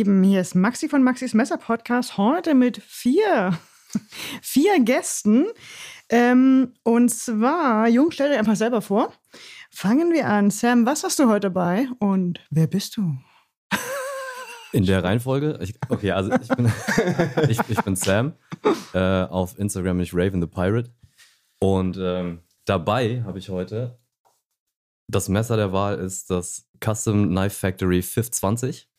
Lieben, hier ist Maxi von Maxis Messer Podcast. Heute mit vier, vier Gästen. Ähm, und zwar, Jung, stell dir einfach selber vor. Fangen wir an. Sam, was hast du heute dabei und wer bist du? In der Reihenfolge? Ich, okay, also ich bin, ich, ich bin Sam. Äh, auf Instagram bin ich Raven the Pirate. Und ähm, dabei habe ich heute das Messer der Wahl ist das Custom Knife Factory 520.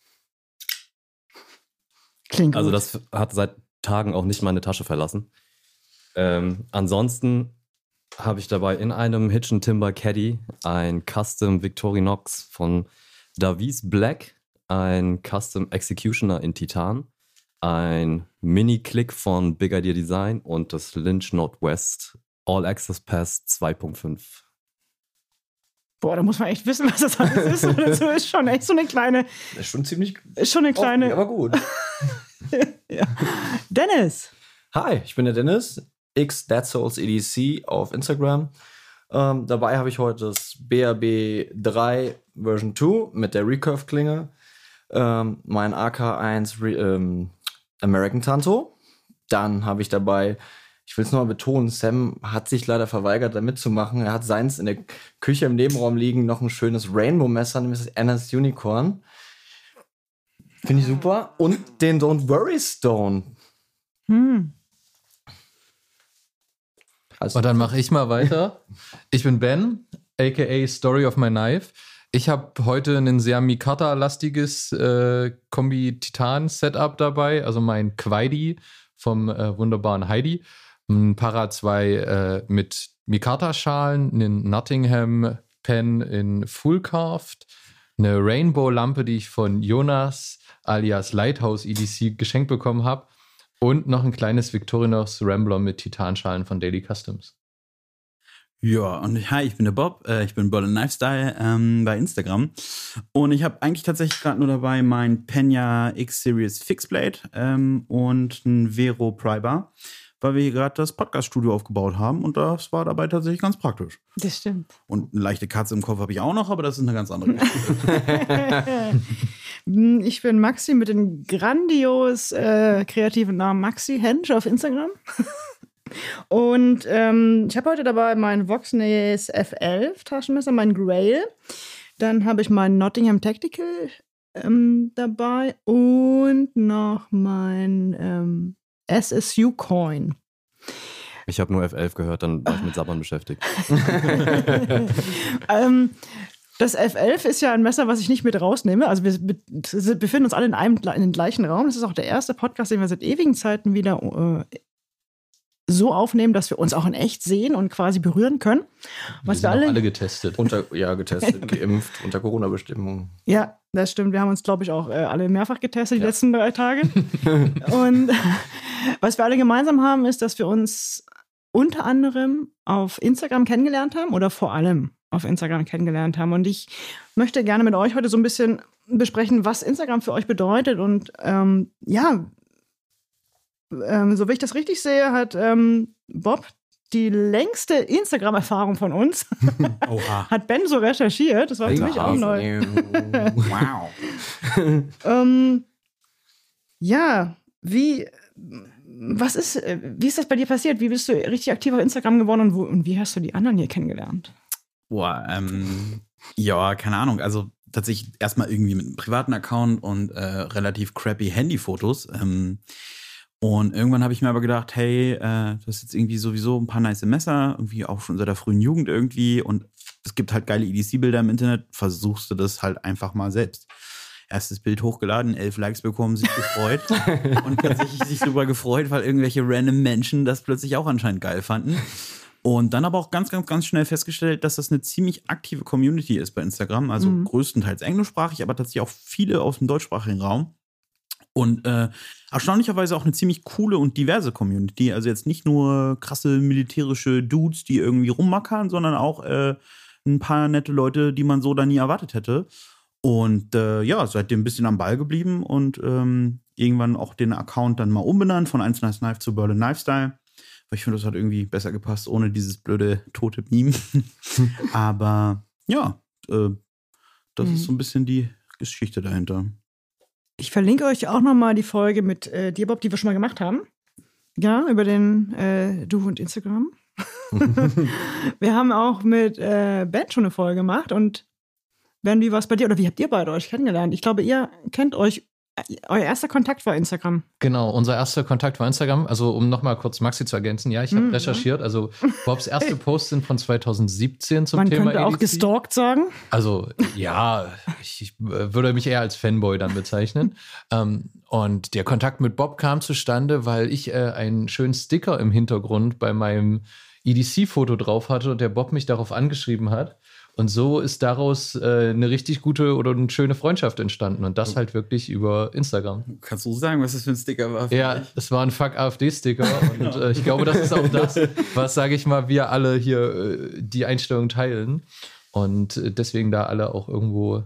Klingt Also gut. das hat seit Tagen auch nicht meine Tasche verlassen. Ähm, ansonsten habe ich dabei in einem Hitchen Timber Caddy ein Custom Victorinox von Davies Black, ein Custom Executioner in Titan, ein Mini-Click von Big Idea Design und das Lynch Northwest All Access Pass 2.5. Boah, da muss man echt wissen, was das alles ist. Das ist schon echt so eine kleine, Das ist schon ziemlich. ist schon eine kleine. aber gut. ja. Dennis. Hi, ich bin der Dennis, x Dead Souls EDC auf Instagram. Ähm, dabei habe ich heute das BRB 3 Version 2 mit der Recurve-Klinge, ähm, mein AK1 Re ähm, American Tanto. Dann habe ich dabei, ich will es nochmal betonen, Sam hat sich leider verweigert, da mitzumachen. Er hat seins in der Küche im Nebenraum liegen, noch ein schönes Rainbow-Messer, nämlich das Anna's Unicorn. Finde ich super. Und den Don't Worry Stone. Hm. Also, Und dann mache ich mal weiter. Ich bin Ben, aka Story of My Knife. Ich habe heute ein sehr Mikata-lastiges äh, Kombi-Titan-Setup dabei, also mein Quaidi vom äh, wunderbaren Heidi. Ein Para 2 äh, mit Mikata-Schalen, einen Nottingham-Pen in Full Carved, eine Rainbow-Lampe, die ich von Jonas alias Lighthouse EDC geschenkt bekommen habe und noch ein kleines Victorinox Rambler mit Titanschalen von Daily Customs. Ja, und hi, ich bin der Bob, äh, ich bin Berlin Lifestyle ähm, bei Instagram. Und ich habe eigentlich tatsächlich gerade nur dabei mein Penya X-Series Fixblade ähm, und ein Vero Prybar, weil wir hier gerade das Podcast-Studio aufgebaut haben und das war dabei tatsächlich ganz praktisch. Das stimmt. Und eine leichte Katze im Kopf habe ich auch noch, aber das ist eine ganz andere Geschichte. Ich bin Maxi mit dem grandios äh, kreativen Namen Maxi Hensch auf Instagram. Und ähm, ich habe heute dabei mein Voxnays F11 Taschenmesser, mein Grail. Dann habe ich mein Nottingham Tactical ähm, dabei und noch mein ähm, SSU Coin. Ich habe nur F11 gehört, dann war ich mit Sabbern beschäftigt. ähm, das F11 ist ja ein Messer, was ich nicht mit rausnehme. Also wir be- befinden uns alle in einem in den gleichen Raum. Das ist auch der erste Podcast, den wir seit ewigen Zeiten wieder äh, so aufnehmen, dass wir uns auch in echt sehen und quasi berühren können. Was sind wir auch alle, alle getestet. unter, ja, getestet, geimpft, unter Corona-Bestimmungen. Ja, das stimmt. Wir haben uns, glaube ich, auch äh, alle mehrfach getestet die letzten drei Tage. und was wir alle gemeinsam haben, ist, dass wir uns unter anderem auf Instagram kennengelernt haben oder vor allem auf Instagram kennengelernt haben. Und ich möchte gerne mit euch heute so ein bisschen besprechen, was Instagram für euch bedeutet. Und ähm, ja, ähm, so wie ich das richtig sehe, hat ähm, Bob die längste Instagram-Erfahrung von uns. Oha. hat Ben so recherchiert. Das war für mich auch neu. Wow. Ähm, ja, wie, was ist, äh, wie ist das bei dir passiert? Wie bist du richtig aktiv auf Instagram geworden und, wo, und wie hast du die anderen hier kennengelernt? Boah, ähm, ja, keine Ahnung. Also tatsächlich erstmal irgendwie mit einem privaten Account und äh, relativ crappy Handyfotos. Ähm, und irgendwann habe ich mir aber gedacht, hey, äh, du hast jetzt irgendwie sowieso ein paar nice Messer, irgendwie auch schon seit der frühen Jugend irgendwie. Und es gibt halt geile EDC-Bilder im Internet. Versuchst du das halt einfach mal selbst. Erstes Bild hochgeladen, elf Likes bekommen, sich gefreut. und tatsächlich sich darüber gefreut, weil irgendwelche random Menschen das plötzlich auch anscheinend geil fanden. Und dann aber auch ganz, ganz, ganz schnell festgestellt, dass das eine ziemlich aktive Community ist bei Instagram. Also Mhm. größtenteils englischsprachig, aber tatsächlich auch viele aus dem deutschsprachigen Raum. Und äh, erstaunlicherweise auch eine ziemlich coole und diverse Community. Also jetzt nicht nur krasse militärische Dudes, die irgendwie rummackern, sondern auch äh, ein paar nette Leute, die man so da nie erwartet hätte. Und äh, ja, seitdem ein bisschen am Ball geblieben und ähm, irgendwann auch den Account dann mal umbenannt von 1 Nice Knife zu Berlin Lifestyle. Weil ich finde, das hat irgendwie besser gepasst, ohne dieses blöde tote Meme. Aber ja, äh, das Mhm. ist so ein bisschen die Geschichte dahinter. Ich verlinke euch auch nochmal die Folge mit äh, dir, Bob, die wir schon mal gemacht haben. Ja, über den äh, Du und Instagram. wir haben auch mit äh, Ben schon eine Folge gemacht und Ben, wie war es bei dir? Oder wie habt ihr beide euch kennengelernt? Ich glaube, ihr kennt euch euer erster Kontakt war Instagram. Genau, unser erster Kontakt war Instagram. Also, um nochmal kurz Maxi zu ergänzen, ja, ich habe mhm. recherchiert. Also, Bobs erste Posts sind von 2017 zum Man Thema. Man könnte auch gestalkt sagen. Also, ja, ich, ich, würde mich eher als Fanboy dann bezeichnen. ähm, und der Kontakt mit Bob kam zustande, weil ich äh, einen schönen Sticker im Hintergrund bei meinem EDC-Foto drauf hatte und der Bob mich darauf angeschrieben hat. Und so ist daraus äh, eine richtig gute oder eine schöne Freundschaft entstanden. Und das halt wirklich über Instagram. Kannst du sagen, was das für ein Sticker war? Ja, es war ein Fuck-AfD-Sticker. und äh, ich glaube, das ist auch das, was, sage ich mal, wir alle hier äh, die Einstellung teilen. Und äh, deswegen da alle auch irgendwo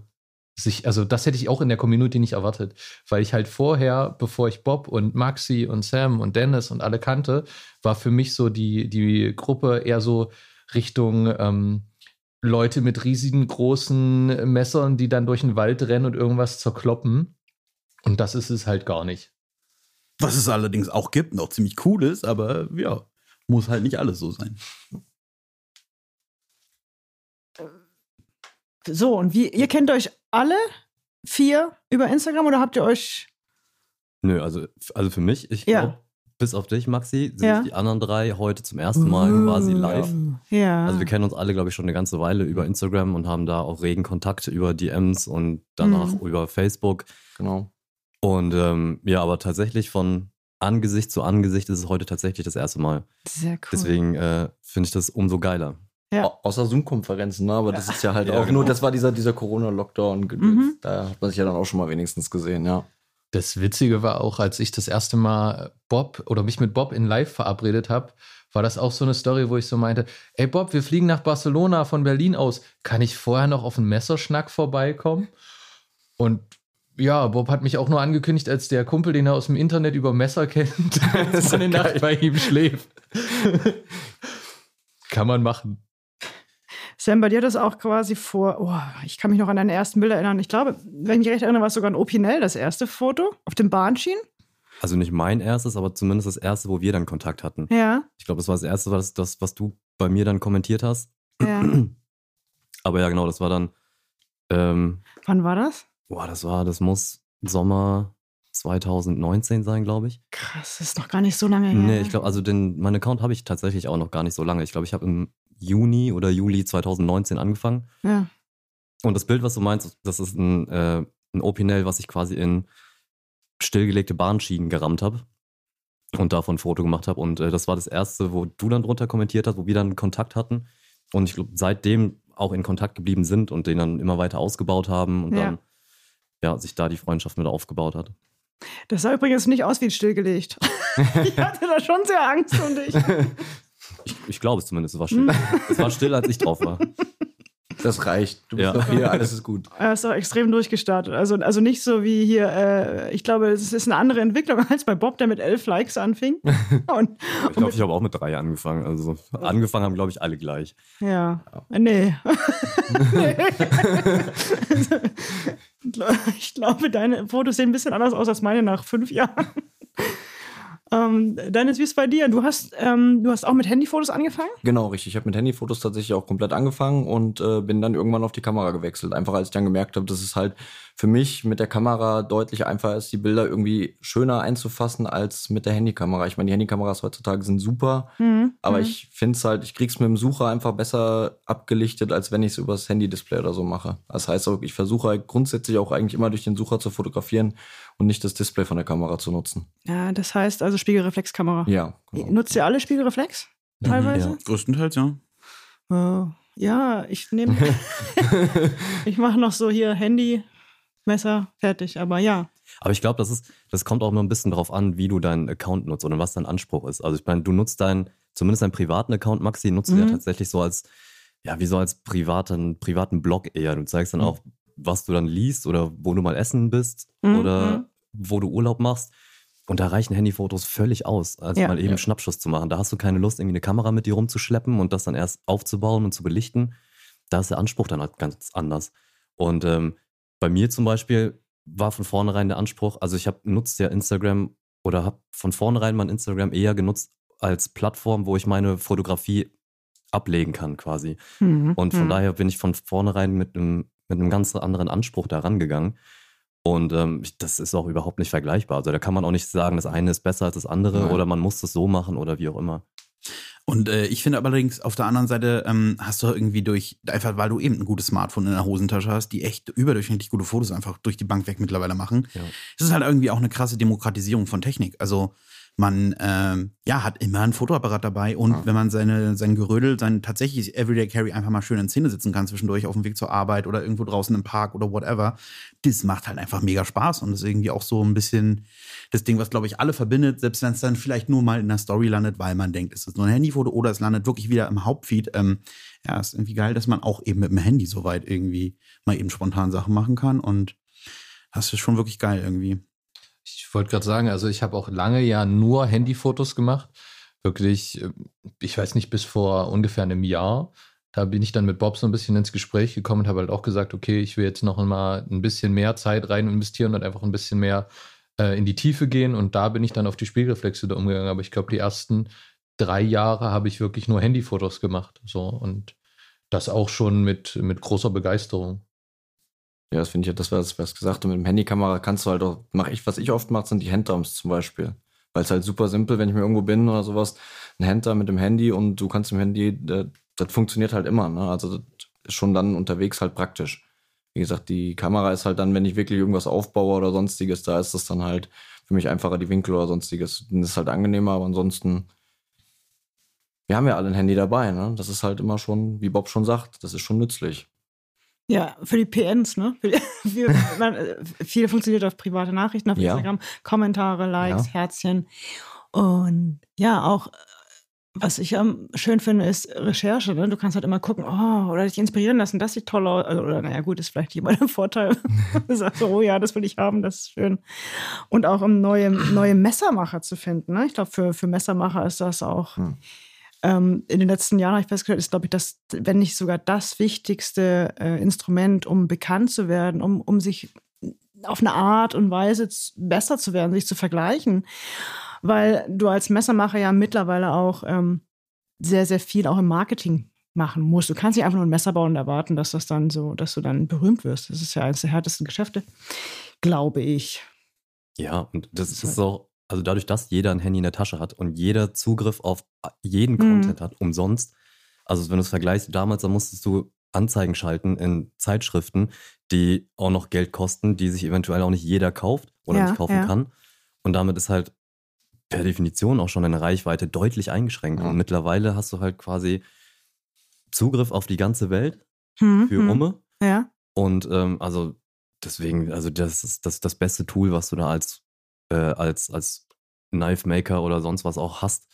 sich, also das hätte ich auch in der Community nicht erwartet, weil ich halt vorher, bevor ich Bob und Maxi und Sam und Dennis und alle kannte, war für mich so die, die Gruppe eher so Richtung, ähm, Leute mit riesigen großen Messern, die dann durch den Wald rennen und irgendwas zerkloppen. Und das ist es halt gar nicht. Was es allerdings auch gibt, noch ziemlich cool ist, aber ja, muss halt nicht alles so sein. So, und wie, ihr kennt euch alle vier über Instagram oder habt ihr euch. Nö, also, also für mich, ich ja. glaube, bis auf dich, Maxi, sind Ja. die anderen drei heute zum ersten Mal quasi live. Ja. Also wir kennen uns alle, glaube ich, schon eine ganze Weile über Instagram und haben da auch regen Kontakt über DMs und danach Mhm. über Facebook. Genau. Und ähm, ja, aber tatsächlich von Angesicht zu Angesicht ist es heute tatsächlich das erste Mal. Sehr cool. Deswegen äh, finde ich das umso geiler. Ja. Au- Außer Zoom-Konferenzen, ne? aber das ist ja halt Ja, auch genau. nur, das war dieser, dieser Corona-Lockdown. Mhm. Da hat man sich ja dann auch schon mal wenigstens gesehen, ja. Das Witzige war auch, als ich das erste Mal Bob oder mich mit Bob in Live verabredet habe, war das auch so eine Story, wo ich so meinte, ey Bob, wir fliegen nach Barcelona von Berlin aus. Kann ich vorher noch auf einen Messerschnack vorbeikommen? Und ja, Bob hat mich auch nur angekündigt als der Kumpel, den er aus dem Internet über Messer kennt, dass eine Nacht bei ihm schläft. Kann man machen. Sam, bei dir das auch quasi vor, oh, ich kann mich noch an deine ersten Bilder erinnern. Ich glaube, wenn ich mich recht erinnere, war es sogar ein Opinel, das erste Foto auf dem Bahnschienen. Also nicht mein erstes, aber zumindest das erste, wo wir dann Kontakt hatten. Ja, Ich glaube, das war das erste, was, das, was du bei mir dann kommentiert hast. ja. Aber ja, genau, das war dann, ähm, Wann war das? boah, das war, das muss Sommer 2019 sein, glaube ich. Krass, das ist noch gar nicht so lange her. Nee, ich glaube, also den, meinen Account habe ich tatsächlich auch noch gar nicht so lange. Ich glaube, ich habe im Juni oder Juli 2019 angefangen. Ja. Und das Bild, was du meinst, das ist ein, äh, ein Opinel, was ich quasi in stillgelegte Bahnschienen gerammt habe und davon ein Foto gemacht habe. Und äh, das war das erste, wo du dann drunter kommentiert hast, wo wir dann Kontakt hatten. Und ich glaube, seitdem auch in Kontakt geblieben sind und den dann immer weiter ausgebaut haben und Ja. dann ja, sich da die Freundschaft mit aufgebaut hat. Das sah übrigens nicht aus wie stillgelegt. ich hatte da schon sehr Angst und ich. Ich, ich glaube es zumindest, es war still. es war still, als ich drauf war. Das reicht. Du bist Ja. doch hier, alles ist gut. Er ist auch extrem durchgestartet. Also, also nicht so wie hier, äh, ich glaube, es ist eine andere Entwicklung als bei Bob, der mit elf Likes anfing. Und, Ich glaube, ich habe auch mit drei angefangen. Also angefangen haben, glaube ich, alle gleich. ja, nee. nee. ich glaube, deine Fotos sehen ein bisschen anders aus als meine nach fünf Jahren. Ähm, Dennis, wie ist es bei dir? Du hast, ähm, du hast auch mit Handyfotos angefangen? Genau, richtig. Ich habe mit Handyfotos tatsächlich auch komplett angefangen und äh, bin dann irgendwann auf die Kamera gewechselt. Einfach als ich dann gemerkt habe, dass es halt für mich mit der Kamera deutlich einfacher ist, die Bilder irgendwie schöner einzufassen als mit der Handykamera. Ich meine, die Handykameras heutzutage sind super, aber ich finde es halt, ich krieg's mit dem Sucher einfach besser abgelichtet, als wenn ich es übers Handy-Display oder so mache. Das heißt auch, ich versuche halt grundsätzlich auch eigentlich immer durch den Sucher zu fotografieren und nicht das Display von der Kamera zu nutzen. Ja, das heißt also Spiegelreflexkamera. Ja, genau. Nutzt ihr alle Spiegelreflex? Teilweise? Ja. Größtenteils, ja. Äh, ja, ich nehme. ich mache noch so hier Handy, Messer, fertig. Aber ja. Aber ich glaube, das ist, das kommt auch immer ein bisschen drauf an, wie du deinen Account nutzt oder was dein Anspruch ist. Also ich meine, du nutzt deinen, zumindest deinen privaten Account, Maxi, nutzt du ja Mhm. tatsächlich so als, ja, wie so als privaten, privaten Blog eher. Du zeigst dann Mhm. auch, was du dann liest oder wo du mal essen bist Mhm, oder wo du Urlaub machst. Und da reichen Handyfotos völlig aus, als Ja. mal eben Ja. Schnappschuss zu machen. Da hast du keine Lust, irgendwie eine Kamera mit dir rumzuschleppen und das dann erst aufzubauen und zu belichten. Da ist der Anspruch dann halt ganz anders. Und ähm, bei mir zum Beispiel, war von vornherein der Anspruch, also ich habe nutzt ja Instagram oder habe von vornherein mein Instagram eher genutzt als Plattform, wo ich meine Fotografie ablegen kann quasi. Mhm. Und von Mhm. daher bin ich von vornherein mit einem, mit einem ganz anderen Anspruch da rangegangen. Und ähm, das ist auch überhaupt nicht vergleichbar. Also da kann man auch nicht sagen, das eine ist besser als das andere Nein. oder man muss das so machen oder wie auch immer. Und äh, ich finde allerdings auf der anderen Seite ähm, hast du irgendwie durch, einfach weil du eben ein gutes Smartphone in der Hosentasche hast, die echt überdurchschnittlich gute Fotos einfach durch die Bank weg mittlerweile machen. Ja. Es ist halt irgendwie auch eine krasse Demokratisierung von Technik. Also man ähm, ja, hat immer ein Fotoapparat dabei und Ja. wenn man seine, sein Gerödel, sein tatsächlich Everyday Carry einfach mal schön in Szene sitzen kann zwischendurch auf dem Weg zur Arbeit oder irgendwo draußen im Park oder whatever, das macht halt einfach mega Spaß und ist irgendwie auch so ein bisschen das Ding, was glaube ich alle verbindet, selbst wenn es dann vielleicht nur mal in der Story landet, weil man denkt, es ist nur ein Handyfoto oder es landet wirklich wieder im Hauptfeed. Ähm, ja, ist irgendwie geil, dass man auch eben mit dem Handy soweit irgendwie mal eben spontan Sachen machen kann und das ist schon wirklich geil irgendwie. Ich wollte gerade sagen, also ich habe auch lange ja nur Handyfotos gemacht. Wirklich, äh, ich weiß nicht, bis vor ungefähr einem Jahr. Da bin ich dann mit Bob so ein bisschen ins Gespräch gekommen und habe halt auch gesagt, okay, ich will jetzt noch mal ein bisschen mehr Zeit rein investieren und einfach ein bisschen mehr äh, in die Tiefe gehen. Und da bin ich dann auf die Spiegelreflexe da umgegangen. Aber ich glaube, die ersten drei Jahre habe ich wirklich nur Handyfotos gemacht. So und das auch schon mit, mit großer Begeisterung. Ja, das finde ich ja, das das, was gesagt und mit dem Handykamera kannst du halt auch, mache ich, was ich oft mache, sind die Handdrums zum Beispiel. Weil es halt super simpel, wenn ich mir irgendwo bin oder sowas, ein Handdrum mit dem Handy und du kannst im Handy, das, das funktioniert halt immer, ne? Also das ist schon dann unterwegs halt praktisch. Wie gesagt, die Kamera ist halt dann, wenn ich wirklich irgendwas aufbaue oder sonstiges, da ist das dann halt für mich einfacher die Winkel oder sonstiges. Das ist halt angenehmer, aber ansonsten, wir haben ja alle ein Handy dabei, ne? Das ist halt immer schon, wie Bob schon sagt, das ist schon nützlich. Ja, für die PNs, ne? Für für, man, äh, viel funktioniert auf private Nachrichten auf Ja. Instagram, Kommentare, Likes, Ja. Herzchen. Und ja, auch, was ich ähm, schön finde, ist Recherche. Ne? Du kannst halt immer gucken, oh, oder dich inspirieren lassen, das sieht toll aus. Also, oder naja, gut, ist vielleicht jemand ein Vorteil. du sagst so, oh ja, das will ich haben, das ist schön. Und auch um neue, neue Messermacher zu finden. Ne? Ich glaube, für, für Messermacher ist das auch. Hm. Ähm, in den letzten Jahren habe ich festgestellt, ist, glaube ich, das, wenn nicht sogar das wichtigste äh, Instrument, um bekannt zu werden, um, um sich auf eine Art und Weise besser zu werden, sich zu vergleichen. Weil du als Messermacher ja mittlerweile auch ähm, sehr, sehr viel auch im Marketing machen musst. Du kannst nicht einfach nur ein Messer bauen und erwarten, dass das dann so, dass du dann berühmt wirst. Das ist ja eines der härtesten Geschäfte, glaube ich. Ja, und das ist ist auch, also dadurch, dass jeder ein Handy in der Tasche hat und jeder Zugriff auf jeden Mhm. Content hat, umsonst. Also wenn du es vergleichst, damals, da musstest du Anzeigen schalten in Zeitschriften, die auch noch Geld kosten, die sich eventuell auch nicht jeder kauft oder Ja, nicht kaufen ja. kann. Und damit ist halt per Definition auch schon deine Reichweite deutlich eingeschränkt. Ja. Und mittlerweile hast du halt quasi Zugriff auf die ganze Welt Hm, für hm. Umme. Ja. Und ähm, also deswegen, also das ist das, das beste Tool, was du da als, äh, als, als Knife Maker oder sonst was auch hast.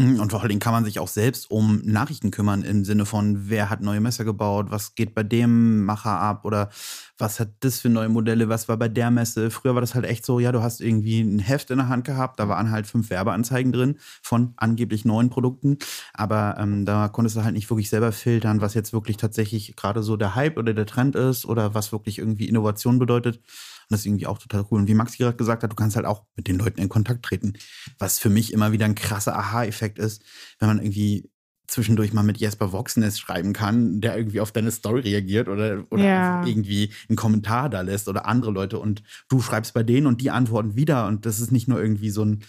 Mhm, Und vor allen Dingen kann man sich auch selbst um Nachrichten kümmern im Sinne von, wer hat neue Messer gebaut, was geht bei dem Macher ab oder was hat das für neue Modelle, was war bei der Messe. Früher war das halt echt so, ja, du hast irgendwie ein Heft in der Hand gehabt, da waren halt fünf Werbeanzeigen drin von angeblich neuen Produkten, aber ähm, da konntest du halt nicht wirklich selber filtern, was jetzt wirklich tatsächlich gerade so der Hype oder der Trend ist oder was wirklich irgendwie Innovation bedeutet. Und das ist irgendwie auch total cool. Und wie Maxi gerade gesagt hat, du kannst halt auch mit den Leuten in Kontakt treten. Was für mich immer wieder ein krasser Aha-Effekt ist, wenn man irgendwie zwischendurch mal mit Jesper Voxnest schreiben kann, der irgendwie auf deine Story reagiert oder, oder Ja. irgendwie einen Kommentar da lässt oder andere Leute und du schreibst bei denen und die antworten wieder und das ist nicht nur irgendwie so ein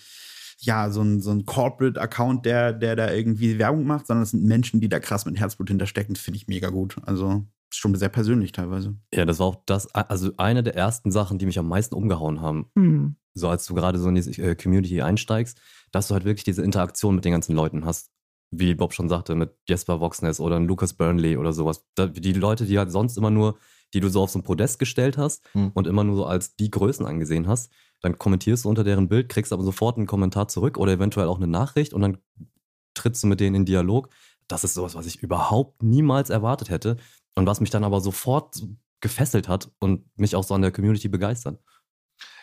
ja, so ein, so ein Corporate-Account, der, der da irgendwie Werbung macht, sondern es sind Menschen, die da krass mit Herzblut hinterstecken. Finde ich mega gut. Also schon sehr persönlich teilweise. Ja, das war auch das, also eine der ersten Sachen, die mich am meisten umgehauen haben. Hm. So als du gerade so in die äh, Community einsteigst, dass du halt wirklich diese Interaktion mit den ganzen Leuten hast. Wie Bob schon sagte, mit Jesper Voxness oder Lucas Burnley oder sowas. Die Leute, die halt sonst immer nur, die du so auf so ein Podest gestellt hast Hm. und immer nur so als die Größen angesehen hast, dann kommentierst du unter deren Bild, kriegst aber sofort einen Kommentar zurück oder eventuell auch eine Nachricht und dann trittst du mit denen in Dialog. Das ist sowas, was ich überhaupt niemals erwartet hätte und was mich dann aber sofort so gefesselt hat und mich auch so an der Community begeistert.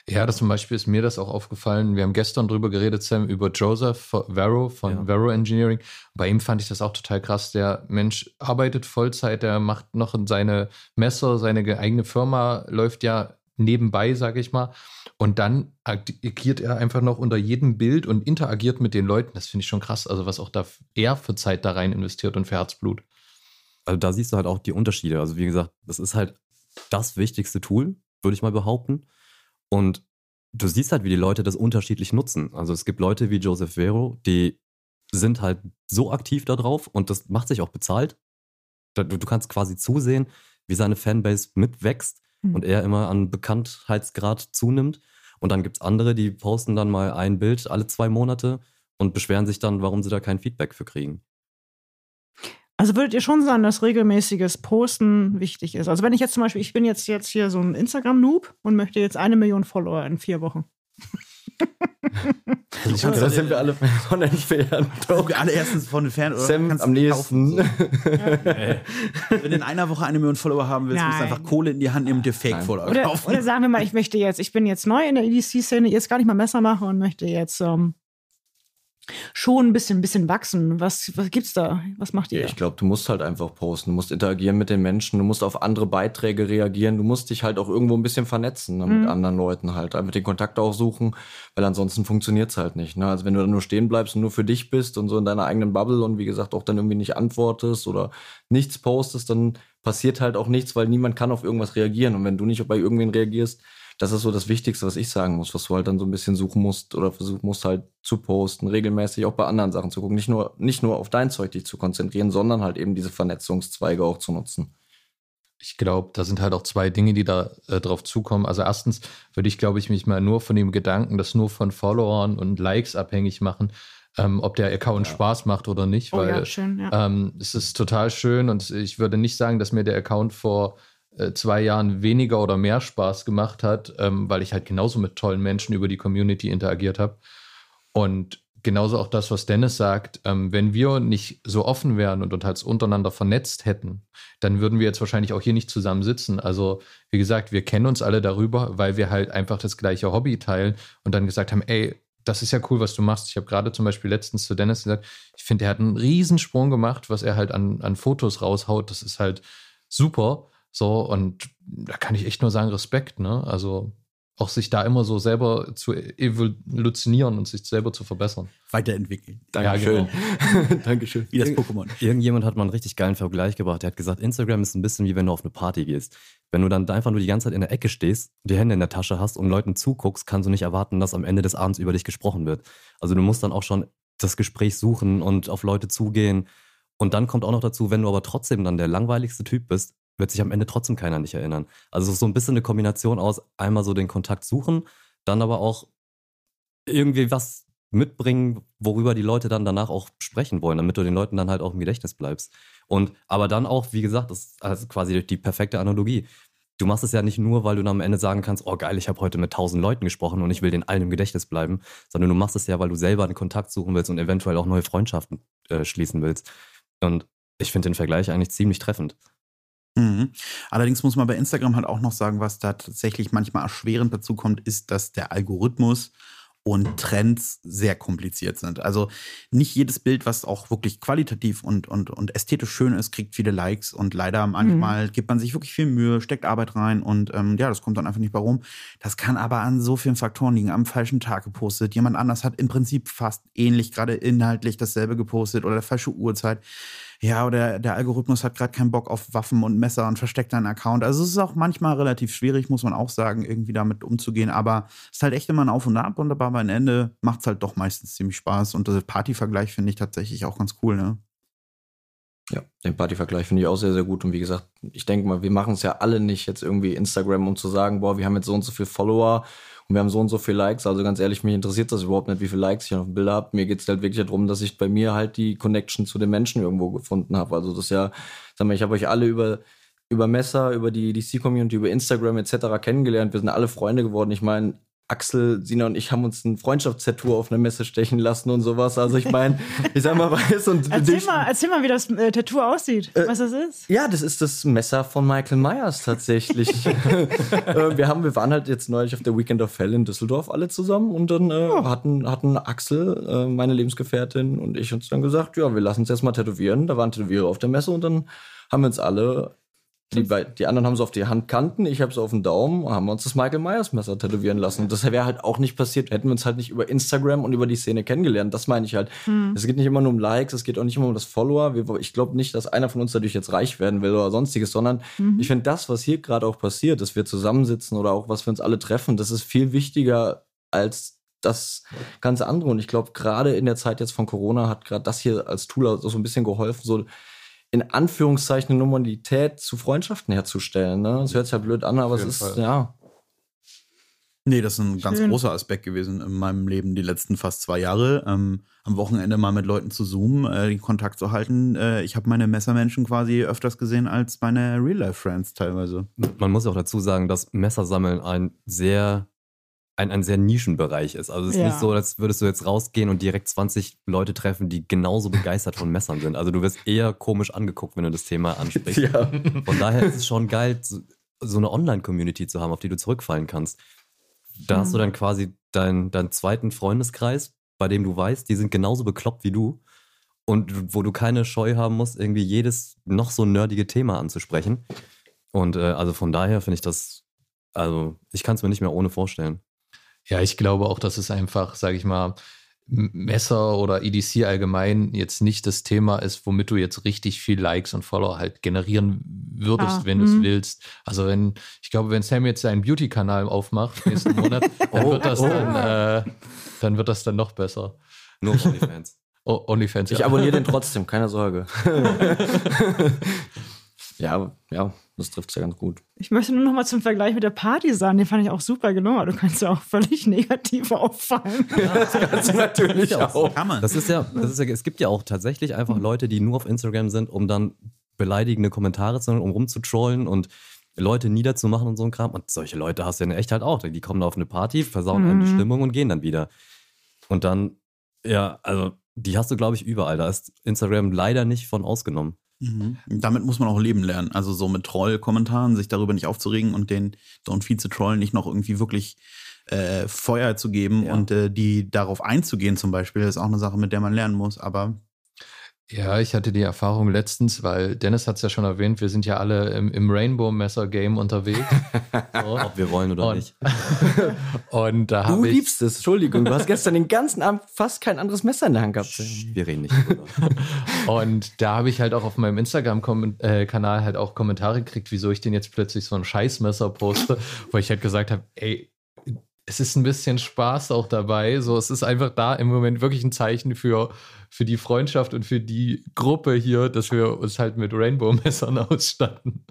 Ja, das zum Beispiel ist mir das auch aufgefallen. Wir haben gestern drüber geredet, Sam, über Joseph Varro von Ja. Varro Engineering. Bei ihm fand ich das auch total krass. Der Mensch arbeitet Vollzeit, der macht noch seine Messer, seine ge- eigene Firma läuft ja nebenbei, sage ich mal. Und dann agiert er einfach noch unter jedem Bild und interagiert mit den Leuten. Das finde ich schon krass. Also was auch da er für Zeit da rein investiert und für Herzblut. Also da siehst du halt auch die Unterschiede. Also wie gesagt, das ist halt das wichtigste Tool, würde ich mal behaupten. Und du siehst halt, wie die Leute das unterschiedlich nutzen. Also es gibt Leute wie Joseph Vero, die sind halt so aktiv da drauf und das macht sich auch bezahlt. Du, du kannst quasi zusehen, wie seine Fanbase mitwächst mhm. und er immer an Bekanntheitsgrad zunimmt. Und dann gibt es andere, die posten dann mal ein Bild alle zwei Monate und beschweren sich dann, warum sie da kein Feedback für kriegen. Also würdet ihr schon sagen, dass regelmäßiges Posten wichtig ist? Also wenn ich jetzt zum Beispiel, ich bin jetzt, jetzt hier so ein Instagram-Noob und möchte jetzt eine Million Follower in vier Wochen. Also ich da sind wir alle von entfernt. Sind wir alle erstens von entfernt oder Sam am nächsten. Ja. Wenn du in einer Woche eine Million Follower haben willst, musst du einfach Kohle in die Hand nehmen und dir Fake-Follower kaufen. Oder sagen wir mal, ich möchte jetzt, ich bin jetzt neu in der EDC-Szene, jetzt gar nicht mal Messer machen und möchte jetzt ähm, schon ein bisschen, ein bisschen wachsen. Was, was gibt's da? Was macht ihr? Ja, ich glaube, du musst halt einfach posten, du musst interagieren mit den Menschen, du musst auf andere Beiträge reagieren, du musst dich halt auch irgendwo ein bisschen vernetzen ne, mit mhm. anderen Leuten halt, einfach den Kontakt auch suchen, weil ansonsten funktioniert's halt nicht. Ne? Also wenn du dann nur stehen bleibst und nur für dich bist und so in deiner eigenen Bubble und wie gesagt auch dann irgendwie nicht antwortest oder nichts postest, dann passiert halt auch nichts, weil niemand kann auf irgendwas reagieren. Und wenn du nicht bei irgendwen reagierst, das ist so das Wichtigste, was ich sagen muss, was du halt dann so ein bisschen suchen musst oder versuchen musst halt zu posten, regelmäßig auch bei anderen Sachen zu gucken. Nicht nur, nicht nur auf dein Zeug dich zu konzentrieren, sondern halt eben diese Vernetzungszweige auch zu nutzen. Ich glaube, da sind halt auch zwei Dinge, die da äh, drauf zukommen. Also erstens würde ich, glaube ich, mich mal nur von dem Gedanken, das nur von Followern und Likes abhängig machen, ähm, ob der Account ja. Spaß macht oder nicht. Oh, weil ja, schön, ja. ähm, es ist total schön und ich würde nicht sagen, dass mir der Account vor äh, zwei Jahren weniger oder mehr Spaß gemacht hat, ähm, weil ich halt genauso mit tollen Menschen über die Community interagiert habe. Und genauso auch das, was Dennis sagt, ähm, wenn wir nicht so offen wären und uns halt untereinander vernetzt hätten, dann würden wir jetzt wahrscheinlich auch hier nicht zusammen sitzen. Also, wie gesagt, wir kennen uns alle darüber, weil wir halt einfach das gleiche Hobby teilen und dann gesagt haben, ey, das ist ja cool, was du machst. Ich habe gerade zum Beispiel letztens zu Dennis gesagt, ich finde, er hat einen Riesensprung gemacht, was er halt an, an Fotos raushaut. Das ist halt super. So, und da kann ich echt nur sagen, Respekt, ne? Also auch sich da immer so selber zu evolutionieren und sich selber zu verbessern. Weiterentwickeln. Dankeschön. Ja, genau. Dankeschön. Wie das Pokémon. Irgendjemand hat mal einen richtig geilen Vergleich gebracht. Der hat gesagt, Instagram ist ein bisschen wie wenn du auf eine Party gehst. Wenn du dann einfach nur die ganze Zeit in der Ecke stehst, die Hände in der Tasche hast und Leuten zuguckst, kannst du nicht erwarten, dass am Ende des Abends über dich gesprochen wird. Also du musst dann auch schon das Gespräch suchen und auf Leute zugehen. Und dann kommt auch noch dazu, wenn du aber trotzdem dann der langweiligste Typ bist, wird sich am Ende trotzdem keiner nicht erinnern. Also so ein bisschen eine Kombination aus einmal so den Kontakt suchen, dann aber auch irgendwie was mitbringen, worüber die Leute dann danach auch sprechen wollen, damit du den Leuten dann halt auch im Gedächtnis bleibst. Und aber dann auch, wie gesagt, das ist also quasi die perfekte Analogie. Du machst es ja nicht nur, weil du dann am Ende sagen kannst, oh geil, ich habe heute mit tausend Leuten gesprochen und ich will den allen im Gedächtnis bleiben, sondern du machst es ja, weil du selber einen Kontakt suchen willst und eventuell auch neue Freundschaften äh, schließen willst. Und ich finde den Vergleich eigentlich ziemlich treffend. Mhm. Allerdings muss man bei Instagram halt auch noch sagen, was da tatsächlich manchmal erschwerend dazu kommt, ist, dass der Algorithmus und Trends sehr kompliziert sind. Also nicht jedes Bild, was auch wirklich qualitativ und, und, und ästhetisch schön ist, kriegt viele Likes und leider manchmal mhm. gibt man sich wirklich viel Mühe, steckt Arbeit rein und ähm, ja, das kommt dann einfach nicht bei rum. Das kann aber an so vielen Faktoren liegen. Am falschen Tag gepostet, jemand anders hat im Prinzip fast ähnlich gerade inhaltlich dasselbe gepostet oder falsche Uhrzeit ja, oder der Algorithmus hat gerade keinen Bock auf Waffen und Messer und versteckt einen Account. Also es ist auch manchmal relativ schwierig, muss man auch sagen, irgendwie damit umzugehen. Aber es ist halt echt immer ein Auf und Ab und aber am Ende macht es halt doch meistens ziemlich Spaß. Und der Partyvergleich finde ich tatsächlich auch ganz cool, ne? Ja, den Partyvergleich finde ich auch sehr, sehr gut. Und wie gesagt, ich denke mal, wir machen es ja alle nicht jetzt irgendwie Instagram, um zu sagen, boah, wir haben jetzt so und so viele Follower und wir haben so und so viele Likes. Also ganz ehrlich, mich interessiert das überhaupt nicht, wie viele Likes ich auf dem Bild habe. Mir geht es halt wirklich darum, dass ich bei mir halt die Connection zu den Menschen irgendwo gefunden habe. Also das ist ja, sag mal, ich habe euch alle über über Messer, über die DC-Community, über Instagram etc. kennengelernt. Wir sind alle Freunde geworden. Ich meine, Axel, Sina und ich haben uns ein Freundschaftstattoo auf einer Messe stechen lassen und sowas. Also ich meine, ich sag mal, weiß und erzähl mal, erzähl mal, wie das äh, Tattoo aussieht, äh, was das ist. Ja, das ist das Messer von Michael Myers tatsächlich. äh, wir haben, wir waren halt jetzt neulich auf der Weekend of Hell in Düsseldorf alle zusammen und dann äh, oh. hatten, hatten Axel, äh, meine Lebensgefährtin und ich uns dann gesagt, ja, wir lassen uns jetzt mal tätowieren. Da waren Tätowierer auf der Messe und dann haben wir uns alle Die, bei, die anderen haben es auf die Handkanten, ich habe es auf den Daumen, haben uns das Michael Myers Messer tätowieren lassen. Und das wäre halt auch nicht passiert, hätten wir uns halt nicht über Instagram und über die Szene kennengelernt. Das meine ich halt. Hm. Es geht nicht immer nur um Likes, es geht auch nicht immer um das Follower. Wir, ich glaube nicht, dass einer von uns dadurch jetzt reich werden will oder sonstiges, sondern Mhm. ich finde das, was hier gerade auch passiert, dass wir zusammensitzen oder auch was wir uns alle treffen, das ist viel wichtiger als das ganze andere. Und ich glaube, gerade in der Zeit jetzt von Corona hat gerade das hier als Tool auch so ein bisschen geholfen, so in Anführungszeichen eine Normalität zu Freundschaften herzustellen. Ne? Das hört sich ja blöd an, aber es ist, Fall. ja. Nee, das ist ein ganz Schön. großer Aspekt gewesen in meinem Leben die letzten fast zwei Jahre. Ähm, am Wochenende mal mit Leuten zu zoomen, äh, den Kontakt zu halten. Äh, ich habe meine Messermenschen quasi öfters gesehen als meine Real-Life-Friends teilweise. Man muss auch dazu sagen, dass Messersammeln ein sehr, ein, ein sehr Nischenbereich ist. Also es ist Ja. nicht so, als würdest du jetzt rausgehen und direkt 20 Leute treffen, die genauso begeistert von Messern sind. Also du wirst eher komisch angeguckt, wenn du das Thema ansprichst. ja. Von daher ist es schon geil, so eine Online-Community zu haben, auf die du zurückfallen kannst. Da hast du dann quasi deinen deinen zweiten Freundeskreis, bei dem du weißt, die sind genauso bekloppt wie du und wo du keine Scheu haben musst, irgendwie jedes noch so nerdige Thema anzusprechen. Und äh, also von daher finde ich das, also ich kann es mir nicht mehr ohne vorstellen. Ja, ich glaube auch, dass es einfach, sage ich mal, Messer oder EDC allgemein jetzt nicht das Thema ist, womit du jetzt richtig viel Likes und Follower halt generieren würdest, Ah, wenn du es mhm. willst. Also wenn, ich glaube, wenn Sam jetzt seinen Beauty-Kanal aufmacht nächsten Monat, dann Oh, wird das oh. dann, äh, dann wird das dann noch besser. Nur OnlyFans. Oh, OnlyFans. Ich ja. abonniere den trotzdem, keine Sorge. ja, ja, das trifft ja ganz gut. Ich möchte nur noch mal zum Vergleich mit der Party sagen, den fand ich auch super gelungen, aber du kannst ja auch völlig negativ auffallen. Das kannst du natürlich auch. Kann man. Das ist ja, das ist ja, es gibt ja auch tatsächlich einfach Leute, die nur auf Instagram sind, um dann beleidigende Kommentare zu, um rumzutrollen und Leute niederzumachen und so ein Kram. Und solche Leute hast du in echt halt auch. Die kommen auf eine Party, versauen einem die Mhm. Stimmung und gehen dann wieder. Und dann, ja, also die hast du, glaube ich, überall. Da ist Instagram leider nicht von ausgenommen. Mhm. Damit muss man auch leben lernen. Also so mit Troll-Kommentaren, sich darüber nicht aufzuregen und den Don't Feed zu trollen, nicht noch irgendwie wirklich äh, Feuer zu geben Ja. und äh, die darauf einzugehen zum Beispiel, ist auch eine Sache, mit der man lernen muss. Aber Ja, ich hatte die Erfahrung letztens, weil Dennis hat es ja schon erwähnt, wir sind ja alle im, im Rainbow-Messer-Game unterwegs. So. Ob wir wollen oder Und- nicht. Und da Du habe ich. liebst es, Entschuldigung. Du hast gestern den ganzen Abend fast kein anderes Messer in der Hand gehabt. Wir reden nicht drüber. Und da habe ich halt auch auf meinem Instagram-Kanal halt auch Kommentare gekriegt, wieso ich den jetzt plötzlich so ein Scheißmesser poste, wo ich halt gesagt habe, ey, es ist ein bisschen Spaß auch dabei. So, es ist einfach da im Moment wirklich ein Zeichen für, für die Freundschaft und für die Gruppe hier, dass wir uns halt mit Rainbow-Messern ausstatten.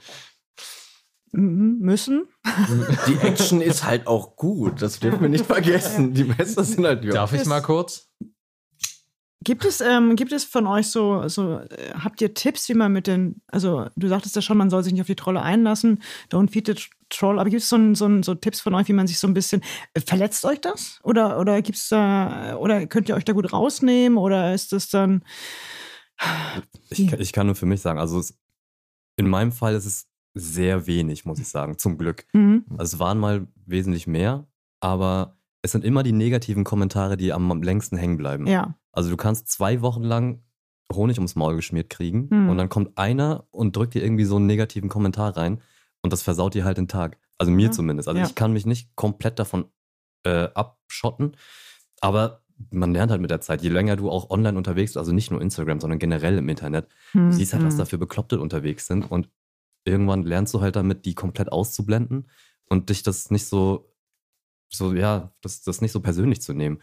Mhm, Müssen. Die Action ist halt auch gut. Das dürfen wir nicht vergessen. Die Messer sind halt ja. Darf ich mal kurz? Gibt es, ähm, gibt es von euch so, so äh, habt ihr Tipps, wie man mit den, also du sagtest ja schon, man soll sich nicht auf die Trolle einlassen, don't feed the tr- troll, aber gibt es so, ein, so, ein, so Tipps von euch, wie man sich so ein bisschen, äh, verletzt euch das? Oder, oder gibt's da, oder könnt ihr euch da gut rausnehmen oder ist das dann, Ich, kann- ich kann nur für mich sagen, also es, in meinem Fall ist es sehr wenig, muss ich sagen, zum Glück. mhm. Also es waren mal wesentlich mehr, aber es sind immer die negativen Kommentare, die am, am längsten hängen bleiben. ja, Also du kannst zwei Wochen lang Honig ums Maul geschmiert kriegen Hm. und dann kommt einer und drückt dir irgendwie so einen negativen Kommentar rein und das versaut dir halt den Tag. Also mir Ja. zumindest. Also Ja. ich kann mich nicht komplett davon äh, abschotten, aber man lernt halt mit der Zeit, je länger du auch online unterwegs bist, also nicht nur Instagram, sondern generell im Internet, Hm, Du siehst halt, was hm. da für Bekloppte unterwegs sind und irgendwann lernst du halt damit, die komplett auszublenden und dich das nicht so, so ja, das, das nicht so persönlich zu nehmen.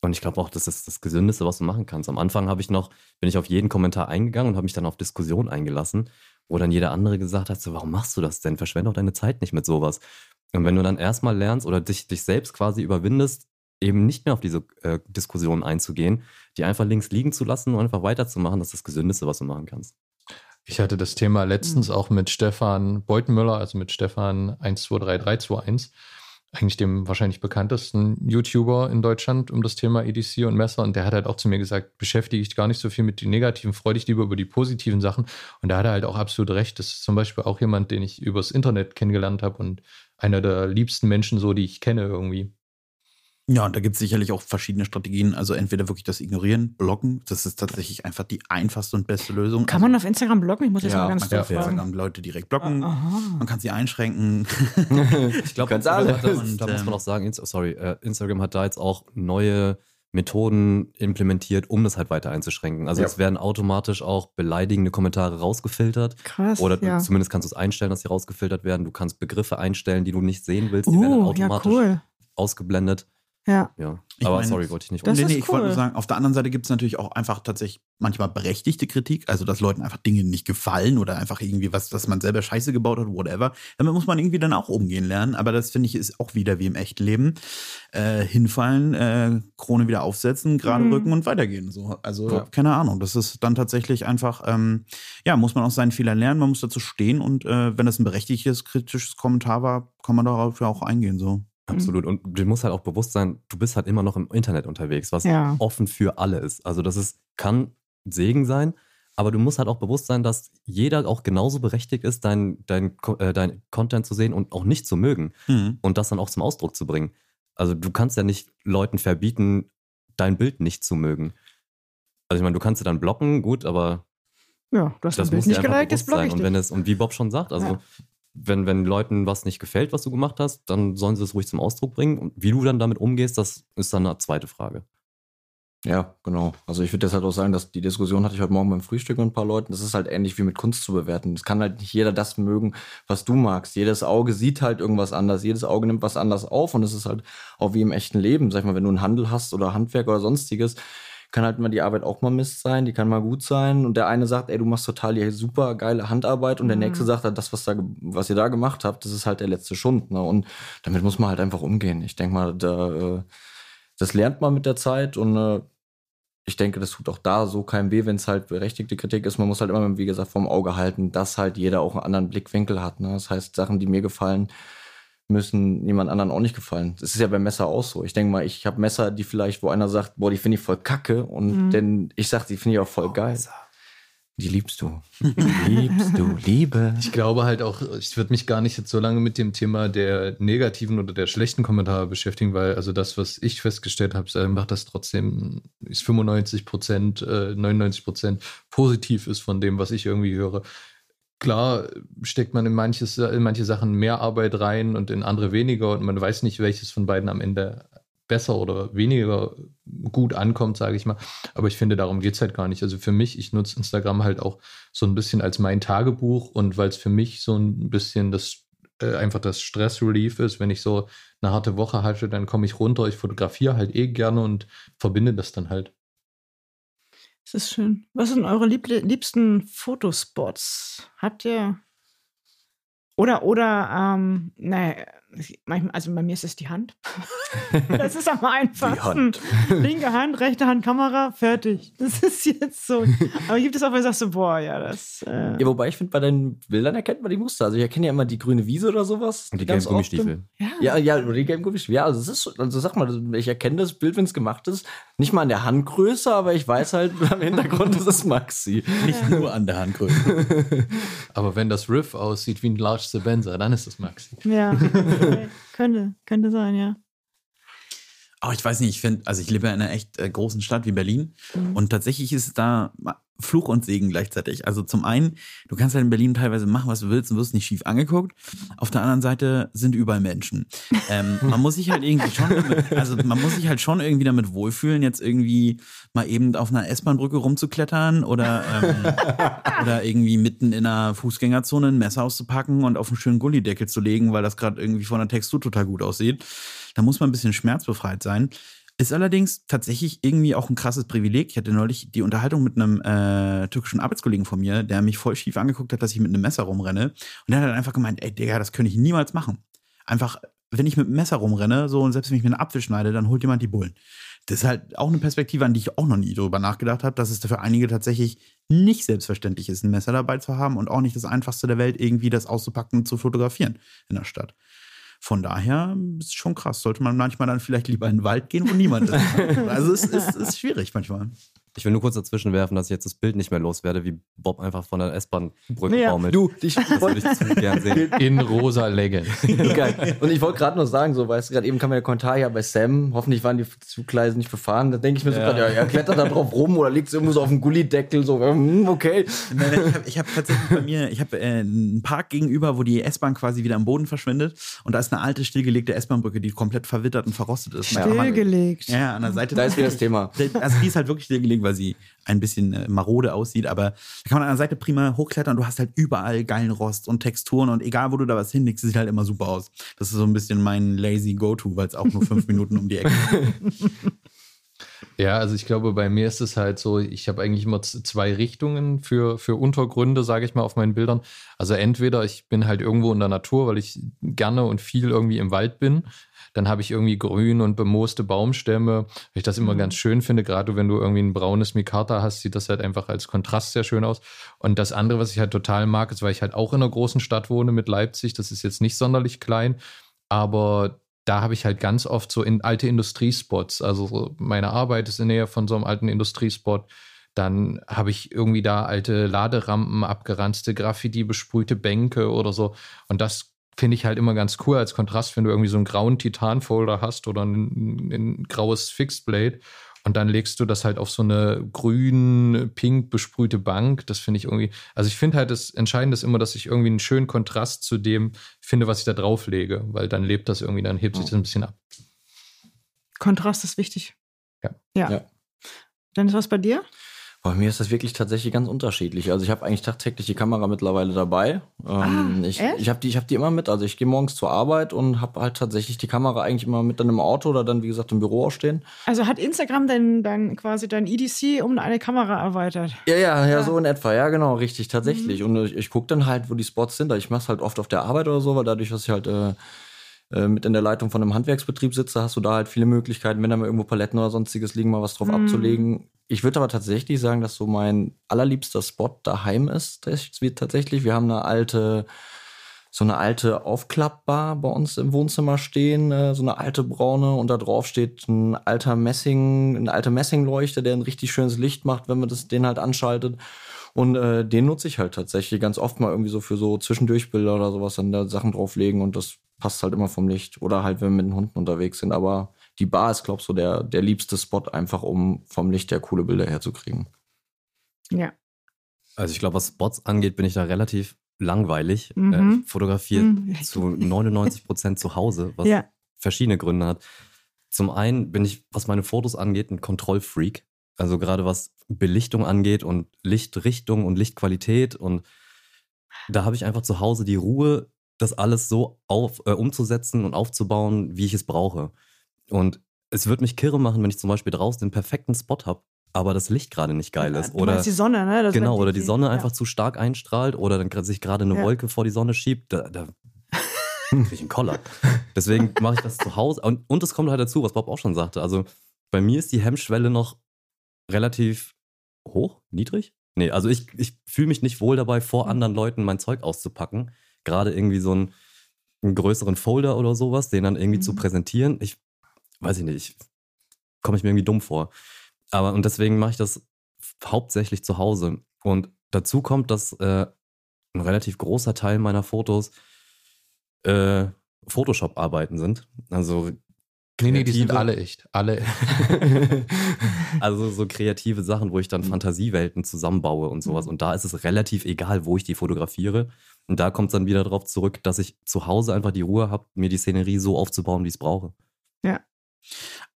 Und ich glaube auch, das ist das Gesündeste, was du machen kannst. Am Anfang habe ich noch, bin ich auf jeden Kommentar eingegangen und habe mich dann auf Diskussion eingelassen, wo dann jeder andere gesagt hat, so, warum machst du das denn? Verschwende doch deine Zeit nicht mit sowas. Und wenn du dann erstmal lernst oder dich, dich selbst quasi überwindest, eben nicht mehr auf diese äh, Diskussion einzugehen, die einfach links liegen zu lassen und einfach weiterzumachen, das ist das Gesündeste, was du machen kannst. Ich hatte das Thema letztens auch mit Stefan Beutenmüller, also mit Stefan 123321, eigentlich dem wahrscheinlich bekanntesten YouTuber in Deutschland um das Thema EDC und Messer. Und der hat halt auch zu mir gesagt, beschäftige dich gar nicht so viel mit den negativen, freu dich lieber über die positiven Sachen. Und da hat er halt auch absolut recht. Das ist zum Beispiel auch jemand, den ich übers Internet kennengelernt habe und einer der liebsten Menschen so, die ich kenne irgendwie. Ja, und da gibt es sicherlich auch verschiedene Strategien. Also entweder wirklich das Ignorieren, Blocken. Das ist tatsächlich einfach die einfachste und beste Lösung. Kann man auf Instagram bloggen? Ich muss jetzt Ja, mal ganz man kann auf. Instagram Leute direkt blocken. Aha. Man kann sie einschränken. Ich glaube, Ganz alle. da, muss man ähm, auch sagen, sorry, äh, Instagram hat da jetzt auch neue Methoden implementiert, um das halt weiter einzuschränken. Also Ja. es werden automatisch auch beleidigende Kommentare rausgefiltert. Krass. Oder ja. zumindest kannst du es einstellen, dass sie rausgefiltert werden. Du kannst Begriffe einstellen, die du nicht sehen willst. Die werden Uh, ja, automatisch cool. ausgeblendet. Ja. Ja. Ich Aber meine, sorry, wollte ich nicht Das nee, ist nee, ich wollte cool. nur sagen, auf der anderen Seite gibt es natürlich auch einfach tatsächlich manchmal berechtigte Kritik, also dass Leuten einfach Dinge nicht gefallen oder einfach irgendwie was, dass man selber Scheiße gebaut hat, whatever. Damit muss man irgendwie dann auch umgehen lernen, aber das finde ich ist auch wieder wie im echten Leben. Äh, hinfallen, äh, Krone wieder aufsetzen, gerade Mhm. rücken und weitergehen. So. Also, Ja. keine Ahnung. Das ist dann tatsächlich einfach, ähm, ja, muss man aus seinen Fehlern lernen, man muss dazu stehen und äh, wenn das ein berechtigtes, kritisches Kommentar war, kann man darauf ja auch eingehen. So. Absolut. Und dir muss halt auch bewusst sein, du bist halt immer noch im Internet unterwegs, was Ja. offen für alle ist. Also das ist, kann Segen sein, aber du musst halt auch bewusst sein, dass jeder auch genauso berechtigt ist, dein, dein, äh, dein Content zu sehen und auch nicht zu mögen Mhm. und das dann auch zum Ausdruck zu bringen. Also du kannst ja nicht Leuten verbieten, dein Bild nicht zu mögen. Also ich meine, du kannst sie dann blocken, gut, aber Ja, du hast das muss nicht geliked, jetzt block sein. ich Und wenn es, und wie Bob schon sagt, also Ja. Wenn, wenn Leuten was nicht gefällt, was du gemacht hast, dann sollen sie es ruhig zum Ausdruck bringen. Und wie du dann damit umgehst, das ist dann eine zweite Frage. Ja, genau. Also ich würde deshalb auch sagen, dass die Diskussion hatte ich heute Morgen beim Frühstück mit ein paar Leuten. Das ist halt ähnlich wie mit Kunst zu bewerten. Es kann halt nicht jeder das mögen, was du magst. Jedes Auge sieht halt irgendwas anders. Jedes Auge nimmt was anders auf. Und es ist halt auch wie im echten Leben. Sag ich mal, wenn du einen Handel hast oder Handwerk oder sonstiges, kann halt mal die Arbeit auch mal Mist sein. Die kann mal gut sein. Und der eine sagt, ey, du machst total die super geile Handarbeit. Und der Mhm. nächste sagt, halt, das, was, da, was ihr da gemacht habt, das ist halt der letzte Schund. Ne? Und damit muss man halt einfach umgehen. Ich denke mal, da, äh, das lernt man mit der Zeit und äh, ich denke, das tut auch da so keinem weh, wenn es halt berechtigte Kritik ist. Man muss halt immer, wie gesagt, vom Auge halten, dass halt jeder auch einen anderen Blickwinkel hat. Ne? Das heißt, Sachen, die mir gefallen, müssen jemand anderen auch nicht gefallen. Das ist ja beim Messer auch so. Ich denke mal, ich habe Messer, die vielleicht, wo einer sagt, boah, die finde ich voll kacke und Mhm. denn ich sag, die finde ich auch voll geil. Die liebst du. Die liebst du, Liebe. Ich glaube halt auch, ich würde mich gar nicht jetzt so lange mit dem Thema der negativen oder der schlechten Kommentare beschäftigen, weil also das, was ich festgestellt habe, ist einfach, dass trotzdem ist 95 Prozent, äh, 99 Prozent positiv ist von dem, was ich irgendwie höre. Klar steckt man in, manches, in manche Sachen mehr Arbeit rein und in andere weniger und man weiß nicht, welches von beiden am Ende besser oder weniger gut ankommt, sage ich mal. Aber ich finde, darum geht es halt gar nicht. Also für mich, ich nutze Instagram halt auch so ein bisschen als mein Tagebuch und weil es für mich so ein bisschen das äh, einfach das Stressrelief ist, wenn ich so eine harte Woche hatte, dann komme ich runter, ich fotografiere halt eh gerne und verbinde das dann halt. Das ist schön. Was sind eure lieb liebsten Fotospots? Habt ihr. Oder, oder, ähm, naja, also bei mir ist es die Hand. das ist am einfachsten. Hand. Linke Hand, rechte Hand, Kamera, fertig. Das ist jetzt so. Aber gibt es auch, wo du sagst so, boah, ja, das. Äh, Ja, wobei ich finde, bei deinen Bildern erkennt man die Muster. Also ich erkenne ja immer die grüne Wiese oder sowas. Und die ganz gelben oft. Gummistiefel. ja. Ja, ja, oder die gelben Gummistiefel. Ja, also, es ist, so- also sag mal, ich erkenne das Bild, wenn es gemacht ist, nicht mal an der Handgröße, aber ich weiß halt, am Hintergrund ist es Maxi. Nicht nur an der Handgröße. Aber wenn das Riff aussieht wie ein Large Sebenza, dann ist das Maxi. Ja. Könnte, könnte sein, ja. Aber ich weiß nicht, ich finde, also ich lebe in einer echt äh, großen Stadt wie Berlin und tatsächlich ist es da Fluch und Segen gleichzeitig. Also zum einen, du kannst halt in Berlin teilweise machen, was du willst und wirst nicht schief angeguckt. Auf der anderen Seite sind überall Menschen. Ähm, man muss sich halt irgendwie schon, damit, also man muss sich halt schon irgendwie damit wohlfühlen, jetzt irgendwie mal eben auf einer S-Bahn-Brücke rumzuklettern oder, ähm, oder irgendwie mitten in einer Fußgängerzone ein Messer auszupacken und auf einen schönen Gullideckel zu legen, weil das gerade irgendwie von der Textur total gut aussieht. Da muss man ein bisschen schmerzbefreit sein. Ist allerdings tatsächlich irgendwie auch ein krasses Privileg. Ich hatte neulich die Unterhaltung mit einem äh, türkischen Arbeitskollegen von mir, der mich voll schief angeguckt hat, dass ich mit einem Messer rumrenne. Und der hat dann einfach gemeint, ey Digga, das könnte ich niemals machen. Einfach, wenn ich mit einem Messer rumrenne, so und selbst wenn ich mir einen Apfel schneide, dann holt jemand die Bullen. Das ist halt auch eine Perspektive, an die ich auch noch nie drüber nachgedacht habe, dass es für einige tatsächlich nicht selbstverständlich ist, ein Messer dabei zu haben und auch nicht das einfachste der Welt, irgendwie das auszupacken und zu fotografieren in der Stadt. Von daher ist es schon krass. Sollte man manchmal dann vielleicht lieber in den Wald gehen, wo niemand ist. also es ist, ist schwierig manchmal. Ich will nur kurz dazwischen werfen, dass ich jetzt das Bild nicht mehr loswerde, wie Bob einfach von der S-Bahn-Brücke Ja. baumelt. Du, dich das würde ich zu gern sehen. In rosa Leggings. Geil. Und ich wollte gerade noch sagen, so, weißt du, gerade eben kam ja der Kommentar ja bei Sam, hoffentlich waren die Zugleise nicht befahren. Da denke ich mir so Ja. gerade, ja, er klettert da drauf rum oder liegt irgendwo so auf dem Gullideckel, so, hm, okay. Ich habe hab tatsächlich bei mir, ich habe äh, einen Park gegenüber, wo die S-Bahn quasi wieder am Boden verschwindet. Und da ist eine alte, stillgelegte S-Bahn-Brücke, die komplett verwittert und verrostet ist. Stillgelegt. Ja, an der Seite. Da ist wieder das Thema. Also die ist halt wirklich stillgelegt, weil sie ein bisschen äh, marode aussieht, aber da kann man an der Seite prima hochklettern. Du hast halt überall geilen Rost und Texturen und egal, wo du da was hinlegst, sieht halt immer super aus. Das ist so ein bisschen mein lazy Go-To, weil es auch nur fünf Minuten um die Ecke ist. Ja, also ich glaube, bei mir ist es halt so, ich habe eigentlich immer zwei Richtungen für, für Untergründe, sage ich mal, auf meinen Bildern. Also entweder ich bin halt irgendwo in der Natur, weil ich gerne und viel irgendwie im Wald bin. Dann habe ich irgendwie grün und bemooste Baumstämme, weil ich das immer ganz schön finde. Gerade wenn du irgendwie ein braunes Mikata hast, sieht das halt einfach als Kontrast sehr schön aus. Und das andere, was ich halt total mag, ist, weil ich halt auch in einer großen Stadt wohne mit Leipzig. Das ist jetzt nicht sonderlich klein, aber da habe ich halt ganz oft so in alte Industriespots. Also so meine Arbeit ist in der Nähe von so einem alten Industriespot. Dann habe ich irgendwie da alte Laderampen, abgeranzte Graffiti, besprühte Bänke oder so. Und das finde ich halt immer ganz cool als Kontrast, wenn du irgendwie so einen grauen Titan-Folder hast oder ein, ein graues Fixed-Blade. Und dann legst du das halt auf so eine grün, pink besprühte Bank. Das finde ich irgendwie. Also ich finde halt, das Entscheidende ist immer, dass ich irgendwie einen schönen Kontrast zu dem finde, was ich da drauf lege, weil dann lebt das irgendwie, dann hebt sich das ein bisschen ab. Kontrast ist wichtig. Ja. Ja. Ja. Dennis, was bei dir? Bei mir ist das wirklich tatsächlich ganz unterschiedlich. Also ich habe eigentlich tagtäglich die Kamera mittlerweile dabei. Ähm, Ah, ich ich habe die, ich hab die immer mit. Also ich gehe morgens zur Arbeit und habe halt tatsächlich die Kamera eigentlich immer mit dann im Auto oder dann, wie gesagt, im Büro auch stehen. Also hat Instagram dein, dein quasi dein EDC um eine Kamera erweitert? Ja, ja, ja, Ja. so in etwa. Ja, genau, richtig, tatsächlich. Und ich, ich gucke dann halt, wo die Spots sind. Ich mache es halt oft auf der Arbeit oder so, weil dadurch, dass ich halt äh, äh, mit in der Leitung von einem Handwerksbetrieb sitze, hast du da halt viele Möglichkeiten, wenn da mal irgendwo Paletten oder sonstiges liegen, mal was drauf Mhm. abzulegen. Ich würde aber tatsächlich sagen, dass so mein allerliebster Spot daheim ist. Tatsächlich. Wir haben eine alte, so eine alte Aufklappbar bei uns im Wohnzimmer stehen, äh, so eine alte braune und da drauf steht ein alter Messing, eine alte Messingleuchte, der ein richtig schönes Licht macht, wenn man das den halt anschaltet. Und äh, den nutze ich halt tatsächlich ganz oft mal irgendwie so für so Zwischendurchbilder oder sowas, dann da Sachen drauflegen und das passt halt immer vom Licht. Oder halt, wenn wir mit den Hunden unterwegs sind. Aber die Bar ist, glaub ich, so der, der liebste Spot, einfach um vom Licht her coole Bilder herzukriegen. Ja. Also ich glaube, was Spots angeht, bin ich da relativ langweilig. Mhm. Äh, ich fotografiere Mhm. zu 99 Prozent zu Hause, was Ja. verschiedene Gründe hat. Zum einen bin ich, was meine Fotos angeht, ein Kontrollfreak. Also gerade was Belichtung angeht und Lichtrichtung und Lichtqualität. Und da habe ich einfach zu Hause die Ruhe, das alles so auf, äh, umzusetzen und aufzubauen, wie ich es brauche. Und es wird mich kirre machen, wenn ich zum Beispiel draußen den perfekten Spot habe, aber das Licht gerade nicht geil ist. Du Oder die Sonne, ne? Das genau, oder die Sonne ja. einfach zu stark einstrahlt oder dann sich gerade eine Ja. Wolke vor die Sonne schiebt, da, da krieg ich einen Koller. Deswegen mache ich das zu Hause. Und, und es kommt halt dazu, was Bob auch schon sagte. Also bei mir ist die Hemmschwelle noch relativ hoch, niedrig. Nee, also ich, ich fühle mich nicht wohl dabei, vor Mhm. anderen Leuten mein Zeug auszupacken. Gerade irgendwie so einen, einen größeren Folder oder sowas, den dann irgendwie zu Mhm. präsentieren. Ich weiß ich nicht, ich, komme ich mir irgendwie dumm vor. Aber und deswegen mache ich das hauptsächlich zu Hause. Und dazu kommt, dass äh, ein relativ großer Teil meiner Fotos äh, Photoshop-Arbeiten sind. Also Nee, nee, die sind kreative- alle echt. Alle. also so kreative Sachen, wo ich dann Fantasiewelten zusammenbaue und sowas. Mhm. Und da ist es relativ egal, wo ich die fotografiere. Und da kommt es dann wieder darauf zurück, dass ich zu Hause einfach die Ruhe habe, mir die Szenerie so aufzubauen, wie ich es brauche.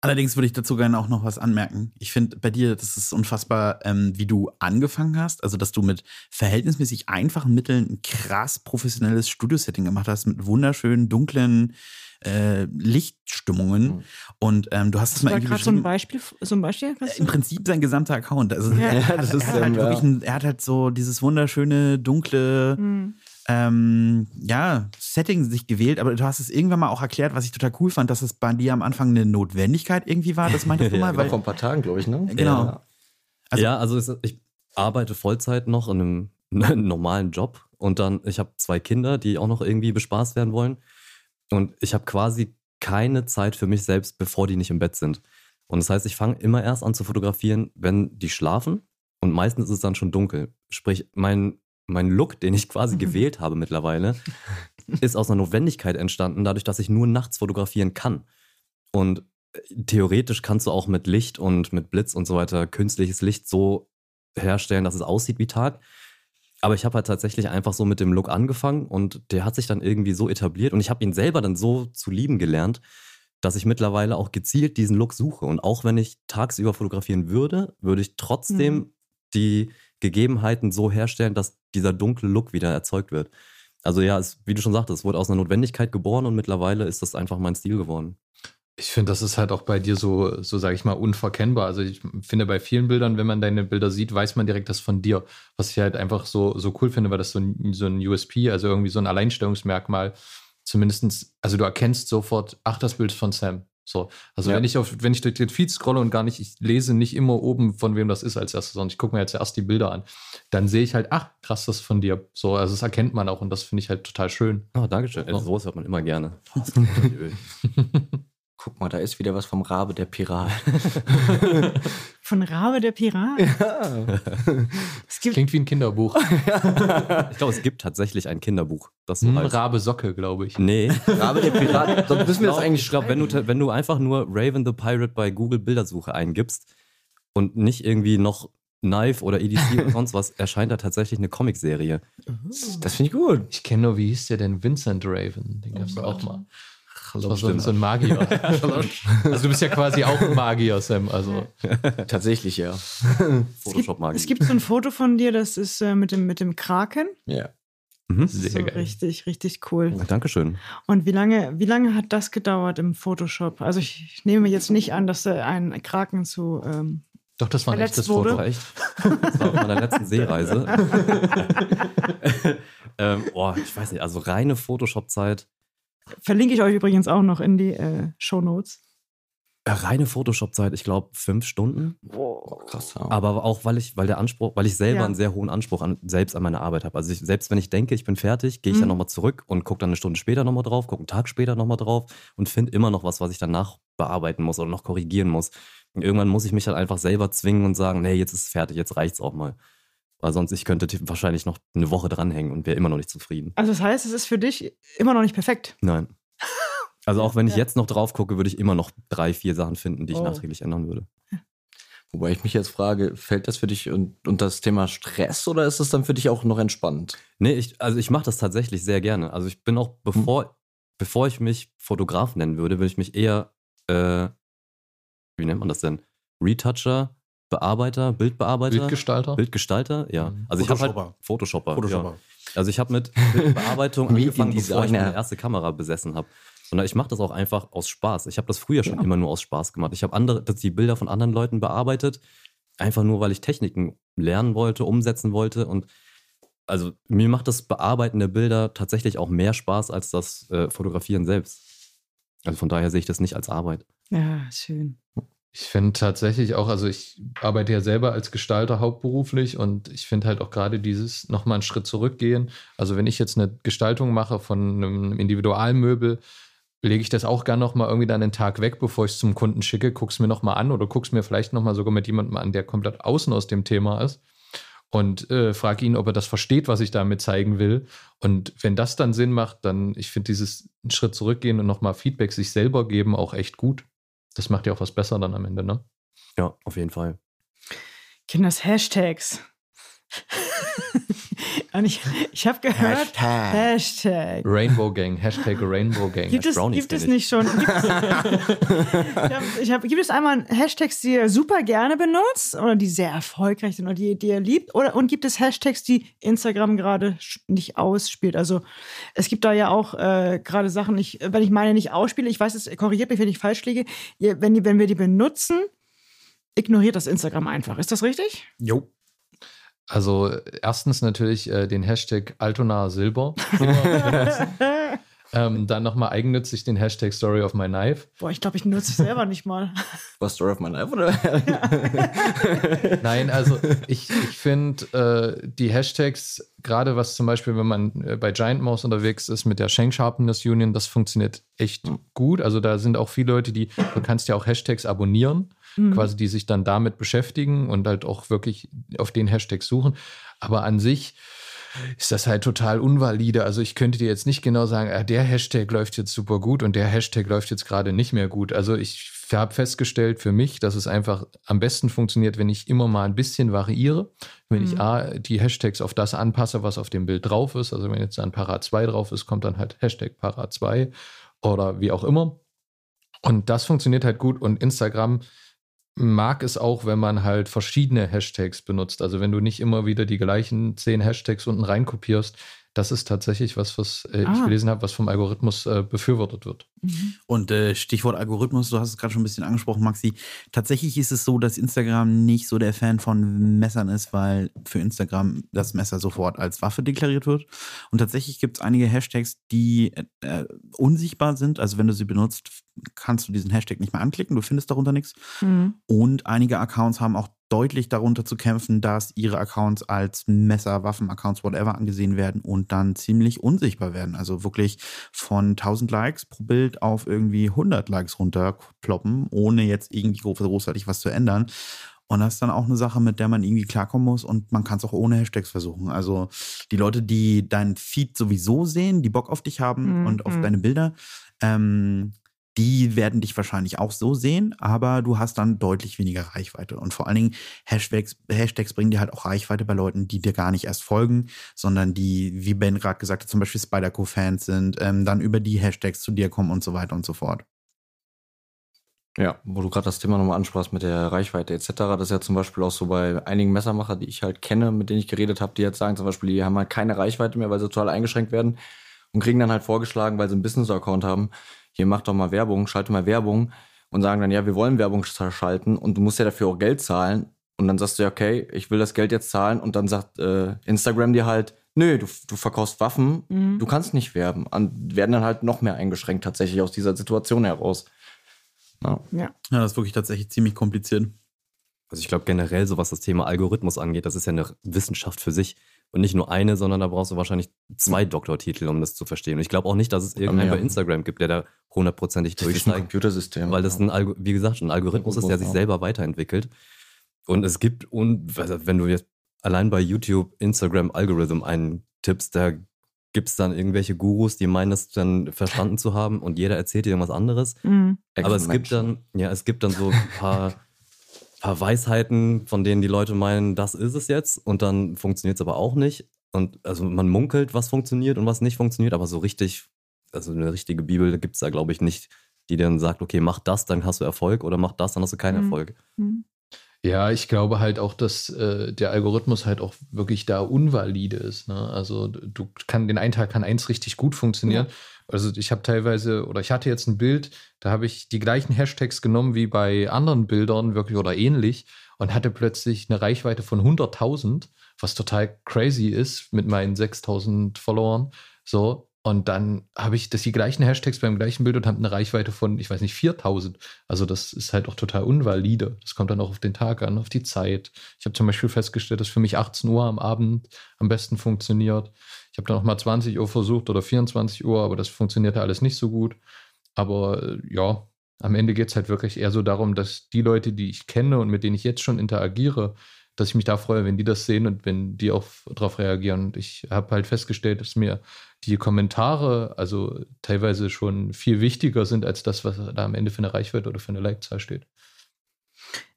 Allerdings würde ich dazu gerne auch noch was anmerken. Ich finde bei dir, das ist unfassbar, ähm, wie du angefangen hast. Also, dass du mit verhältnismäßig einfachen Mitteln ein krass professionelles Studiosetting gemacht hast, mit wunderschönen, dunklen äh, Lichtstimmungen. Mhm. Und ähm, du hast es Das mal irgendwie gerade so ein. Beispiel, so ein Beispiel. Im Prinzip sein gesamter Account. Also Ja. er, Ja, hat, das ist, er, hat halt ja. ein, er hat halt so dieses wunderschöne, dunkle Hm. Ähm, ja, Setting sich gewählt, aber du hast es irgendwann mal auch erklärt, was ich total cool fand, dass es bei dir am Anfang eine Notwendigkeit irgendwie war. Das meintest du Ja, mal, War weil vor ein paar Tagen, glaube ich, ne? Genau. Ja. Also- ja, also ich arbeite Vollzeit noch in einem, normalen Job und dann, ich habe zwei Kinder, die auch noch irgendwie bespaßt werden wollen. Und ich habe quasi keine Zeit für mich selbst, bevor die nicht im Bett sind. Und das heißt, ich fange immer erst an zu fotografieren, wenn die schlafen. Und meistens ist es dann schon dunkel. Sprich, mein, mein Look, den ich quasi gewählt habe mittlerweile, ist aus einer Notwendigkeit entstanden, dadurch, dass ich nur nachts fotografieren kann. Und äh, theoretisch kannst du auch mit Licht und mit Blitz und so weiter künstliches Licht so herstellen, dass es aussieht wie Tag. Aber ich habe halt tatsächlich einfach so mit dem Look angefangen und der hat sich dann irgendwie so etabliert und ich habe ihn selber dann so zu lieben gelernt, dass ich mittlerweile auch gezielt diesen Look suche. Und auch wenn ich tagsüber fotografieren würde, würde ich trotzdem Mhm. die Gegebenheiten so herstellen, dass dieser dunkle Look wieder erzeugt wird. Also ja, es, wie du schon sagtest, es wurde aus einer Notwendigkeit geboren und mittlerweile ist das einfach mein Stil geworden. Ich finde, das ist halt auch bei dir so, so sage ich mal, unverkennbar. Also ich finde bei vielen Bildern, wenn man deine Bilder sieht, weiß man direkt das von dir. Was ich halt einfach so, so cool finde, weil das so ein, so ein USP, also irgendwie so ein Alleinstellungsmerkmal, zumindestens, also du erkennst sofort, ach, das Bild ist von Sam. So. Also Ja. wenn ich auf, wenn ich durch den Feed scrolle und gar nicht, ich lese nicht immer oben, von wem das ist als erstes, sondern ich gucke mir jetzt erst die Bilder an, dann sehe ich halt, ach, krass, das ist von dir. So, also das erkennt man auch und das finde ich halt total schön. Oh, Dankeschön. Ja. Also, sowas hört man immer gerne. Guck mal, da ist wieder was vom Rabe, der Pirat. Von Rabe der Pirat. Es gibt, Klingt wie ein Kinderbuch. ich glaube, es gibt tatsächlich ein Kinderbuch, das Hm, heißt. Rabe Socke, glaube ich. Nee. Rabe, der Pirat. Sonst müssen wir das eigentlich ich glaube, wenn du, wenn du einfach nur Raven the Pirate bei Google Bildersuche eingibst und nicht irgendwie noch Knife oder EDC oder sonst was, erscheint da tatsächlich eine Comicserie. Das finde ich gut. Ich kenne nur, wie hieß der denn? Vincent Raven. Den gab es auch mal. Das war so, so ein Magier. also du bist ja quasi auch ein Magier, Sam. Also Tatsächlich, ja. es, gibt, Photoshop-Magie. es gibt so ein Foto von dir, das ist äh, mit, dem, mit dem Kraken. Ja. Mhm. sehr so geil. richtig, richtig cool. Dankeschön. Und wie lange, wie lange hat das gedauert im Photoshop? Also ich, ich nehme jetzt nicht an, dass da ein Kraken zu ähm, Doch, das war ein echtes Foto. echt. Das war auf meiner letzten Seereise. ähm, boah, ich weiß nicht, also reine Photoshop-Zeit. Verlinke ich euch übrigens auch noch in die äh, Show Notes. Äh, Reine Photoshop-Zeit, ich glaube, fünf Stunden. Krass. Ja. Aber auch, weil ich, weil der Anspruch, weil ich selber Ja. einen sehr hohen Anspruch an, selbst an meine Arbeit habe. Also ich, selbst wenn ich denke, ich bin fertig, gehe ich Mhm. dann nochmal zurück und gucke dann eine Stunde später nochmal drauf, gucke einen Tag später nochmal drauf und finde immer noch was, was ich danach bearbeiten muss oder noch korrigieren muss. Und irgendwann muss ich mich dann einfach selber zwingen und sagen, nee, jetzt ist es fertig, jetzt reicht's auch mal. Weil sonst ich könnte wahrscheinlich noch eine Woche dranhängen und wäre immer noch nicht zufrieden. Also das heißt, es ist für dich immer noch nicht perfekt. Nein. Also auch wenn ich Ja. jetzt noch drauf gucke, würde ich immer noch drei, vier Sachen finden, die ich Oh. nachträglich ändern würde. Wobei ich mich jetzt frage, fällt das für dich un- unter das Thema Stress oder ist es dann für dich auch noch entspannt? Nee, ich, also ich mache das tatsächlich sehr gerne. Also ich bin auch, bevor, bevor ich mich Fotograf nennen würde, würde ich mich eher, äh, wie nennt man das denn? Retoucher, Bearbeiter, Bildbearbeiter, Bildgestalter. Bildgestalter, ja. Mhm. Also ich habe halt Photoshopper. Photoshopper. Photoshopper. Ja. Also ich habe mit Bildbearbeitung angefangen, bevor ich meine erste Kamera besessen habe. Sondern ich mache das auch einfach aus Spaß. Ich habe das früher schon Ja. immer nur aus Spaß gemacht. Ich habe andere, das- die Bilder von anderen Leuten bearbeitet, einfach nur, weil ich Techniken lernen wollte, umsetzen wollte. Und also mir macht das Bearbeiten der Bilder tatsächlich auch mehr Spaß als das äh, Fotografieren selbst. Also von daher sehe ich das nicht als Arbeit. Ja, schön. Ich finde tatsächlich auch, also ich arbeite ja selber als Gestalter hauptberuflich und ich finde halt auch gerade dieses nochmal einen Schritt zurückgehen. Also wenn ich jetzt eine Gestaltung mache von einem Individualmöbel, lege ich das auch gern nochmal irgendwie dann einen Tag weg, bevor ich es zum Kunden schicke, guck's mir nochmal an oder guck's mir vielleicht nochmal sogar mit jemandem an, der komplett außen aus dem Thema ist und äh, frage ihn, ob er das versteht, was ich damit zeigen will. Und wenn das dann Sinn macht, dann, ich finde dieses einen Schritt zurückgehen und nochmal Feedback sich selber geben auch echt gut. Das macht ja auch was besser dann am Ende, ne? Ja, auf jeden Fall. Kinders Hashtags. Und ich, ich habe gehört, Hashtag. Hashtag. Rainbow Gang, Hashtag Rainbow Gang. Gibt es, Brownies gibt es nicht schon? Gibt es, ich hab, ich hab, gibt es einmal Hashtags, die ihr super gerne benutzt oder die sehr erfolgreich sind oder die, die ihr liebt? Oder, und gibt es Hashtags, die Instagram gerade nicht ausspielt? Also es gibt da ja auch äh, gerade Sachen, ich, wenn ich meine nicht ausspiele, ich weiß, es korrigiert mich, wenn ich falsch liege, wenn, die, wenn wir die benutzen, ignoriert das Instagram einfach. Ist das richtig? Jo. Also erstens natürlich äh, den Hashtag Altona Silber. benutzen. ähm, dann nochmal eigennützig den Hashtag Story of my Knife. Boah, ich glaube, ich nutze es selber nicht mal. Was Story of my life, oder? Nein, also ich, ich finde äh, die Hashtags, gerade was zum Beispiel, wenn man äh, bei Giant Mouse unterwegs ist mit der Shank Sharpness Union, das funktioniert echt gut. Also da sind auch viele Leute, die, du kannst ja auch Hashtags abonnieren. Mhm. quasi, die sich dann damit beschäftigen und halt auch wirklich auf den Hashtag suchen. Aber an sich ist das halt total unvalide. Also ich könnte dir jetzt nicht genau sagen, ah, der Hashtag läuft jetzt super gut und der Hashtag läuft jetzt gerade nicht mehr gut. Also ich habe festgestellt für mich, dass es einfach am besten funktioniert, wenn ich immer mal ein bisschen variiere. Wenn ich Mhm. A, die Hashtags auf das anpasse, was auf dem Bild drauf ist. Also wenn jetzt dann Para 2 drauf ist, kommt dann halt Hashtag Para 2 oder wie auch immer. Und das funktioniert halt gut und Instagram mag es auch, wenn man halt verschiedene Hashtags benutzt. Also wenn du nicht immer wieder die gleichen zehn Hashtags unten reinkopierst, das ist tatsächlich was, was äh, ich Ah. gelesen habe, was vom Algorithmus äh, befürwortet wird. Mhm. Und äh, Stichwort Algorithmus, du hast es gerade schon ein bisschen angesprochen, Maxi. Tatsächlich ist es so, dass Instagram nicht so der Fan von Messern ist, weil für Instagram das Messer sofort als Waffe deklariert wird. Und tatsächlich gibt es einige Hashtags, die äh, unsichtbar sind. Also wenn du sie benutzt, kannst du diesen Hashtag nicht mehr anklicken, du findest darunter nichts. Mhm. Und einige Accounts haben auch deutlich darunter zu kämpfen, dass ihre Accounts als Messer, Waffen-Accounts, whatever angesehen werden und dann ziemlich unsichtbar werden. Also wirklich von 1000 Likes pro Bild auf irgendwie 100 Likes runterploppen, ohne jetzt irgendwie groß- großartig was zu ändern. Und das ist dann auch eine Sache, mit der man irgendwie klarkommen muss und man kann es auch ohne Hashtags versuchen. Also die Leute, die deinen Feed sowieso sehen, die Bock auf dich haben Mhm. und auf deine Bilder, ähm, die werden dich wahrscheinlich auch so sehen, aber du hast dann deutlich weniger Reichweite. Und vor allen Dingen Hashtags, Hashtags bringen dir halt auch Reichweite bei Leuten, die dir gar nicht erst folgen, sondern die, wie Ben gerade gesagt hat, zum Beispiel Spider-Co-Fans sind, ähm, dann über die Hashtags zu dir kommen und so weiter und so fort. Ja, wo du gerade das Thema nochmal ansprachst mit der Reichweite etc. Das ist ja zum Beispiel auch so bei einigen Messermacher, die ich halt kenne, mit denen ich geredet habe, die jetzt sagen zum Beispiel, die haben halt keine Reichweite mehr, weil sie total eingeschränkt werden und kriegen dann halt vorgeschlagen, weil sie einen Business-Account haben, hier mach doch mal Werbung, schalte mal Werbung und sagen dann, ja, wir wollen Werbung schalten und du musst ja dafür auch Geld zahlen und dann sagst du ja, okay, ich will das Geld jetzt zahlen und dann sagt äh, Instagram dir halt, nö, du, du verkaufst Waffen, Mhm. du kannst nicht werben und werden dann halt noch mehr eingeschränkt tatsächlich aus dieser Situation heraus. Ja. Ja. Ja, das ist wirklich tatsächlich ziemlich kompliziert. Also ich glaube generell, so was das Thema Algorithmus angeht, das ist ja eine Wissenschaft für sich. Und nicht nur eine, sondern da brauchst du wahrscheinlich zwei Doktortitel, um das zu verstehen. Und ich glaube auch nicht, dass es irgendeinen Ja. bei Instagram gibt, der da hundertprozentig Das ist ein. Computersystem. Weil das ein, Algo wie gesagt, ein Algorithmus ist, der sich selber weiterentwickelt. Und es gibt, und wenn du jetzt allein bei YouTube Instagram Algorithm eintippst, da gibt es dann irgendwelche Gurus, die meinen, das dann verstanden zu haben und jeder erzählt dir irgendwas anderes. Mhm. Aber es gibt dann, ja, es gibt dann so ein paar, paar Weisheiten, von denen die Leute meinen, das ist es jetzt und dann funktioniert es aber auch nicht. Und also man munkelt, was funktioniert und was nicht funktioniert, aber so richtig, also eine richtige Bibel gibt es da, glaube ich, nicht, die dann sagt, okay, mach das, dann hast du Erfolg oder mach das, dann hast du keinen Mhm. Erfolg. Mhm. Ja, ich glaube halt auch, dass äh, der Algorithmus halt auch wirklich da unvalide ist. Ne? Also du kann den einen Tag kann eins richtig gut funktionieren. Also ich habe teilweise oder ich hatte jetzt ein Bild, da habe ich die gleichen Hashtags genommen wie bei anderen Bildern wirklich oder ähnlich und hatte plötzlich eine Reichweite von 100.000, was total crazy ist mit meinen 6.000 Followern. So und dann habe ich das die gleichen Hashtags beim gleichen Bild und habe eine Reichweite von, ich weiß nicht, 4000. Also das ist halt auch total unvalide. Das kommt dann auch auf den Tag an, auf die Zeit. Ich habe zum Beispiel festgestellt, dass für mich 18 Uhr am Abend am besten funktioniert. Ich habe dann noch mal 20 Uhr versucht oder 24 Uhr, aber das funktionierte alles nicht so gut. Aber äh, ja, am Ende geht es halt wirklich eher so darum, dass die Leute, die ich kenne und mit denen ich jetzt schon interagiere, dass ich mich da freue, wenn die das sehen und wenn die auch darauf reagieren. Und ich habe halt festgestellt, dass mir die Kommentare also teilweise schon viel wichtiger sind als das, was da am Ende für eine Reichweite oder für eine Like-Zahl steht.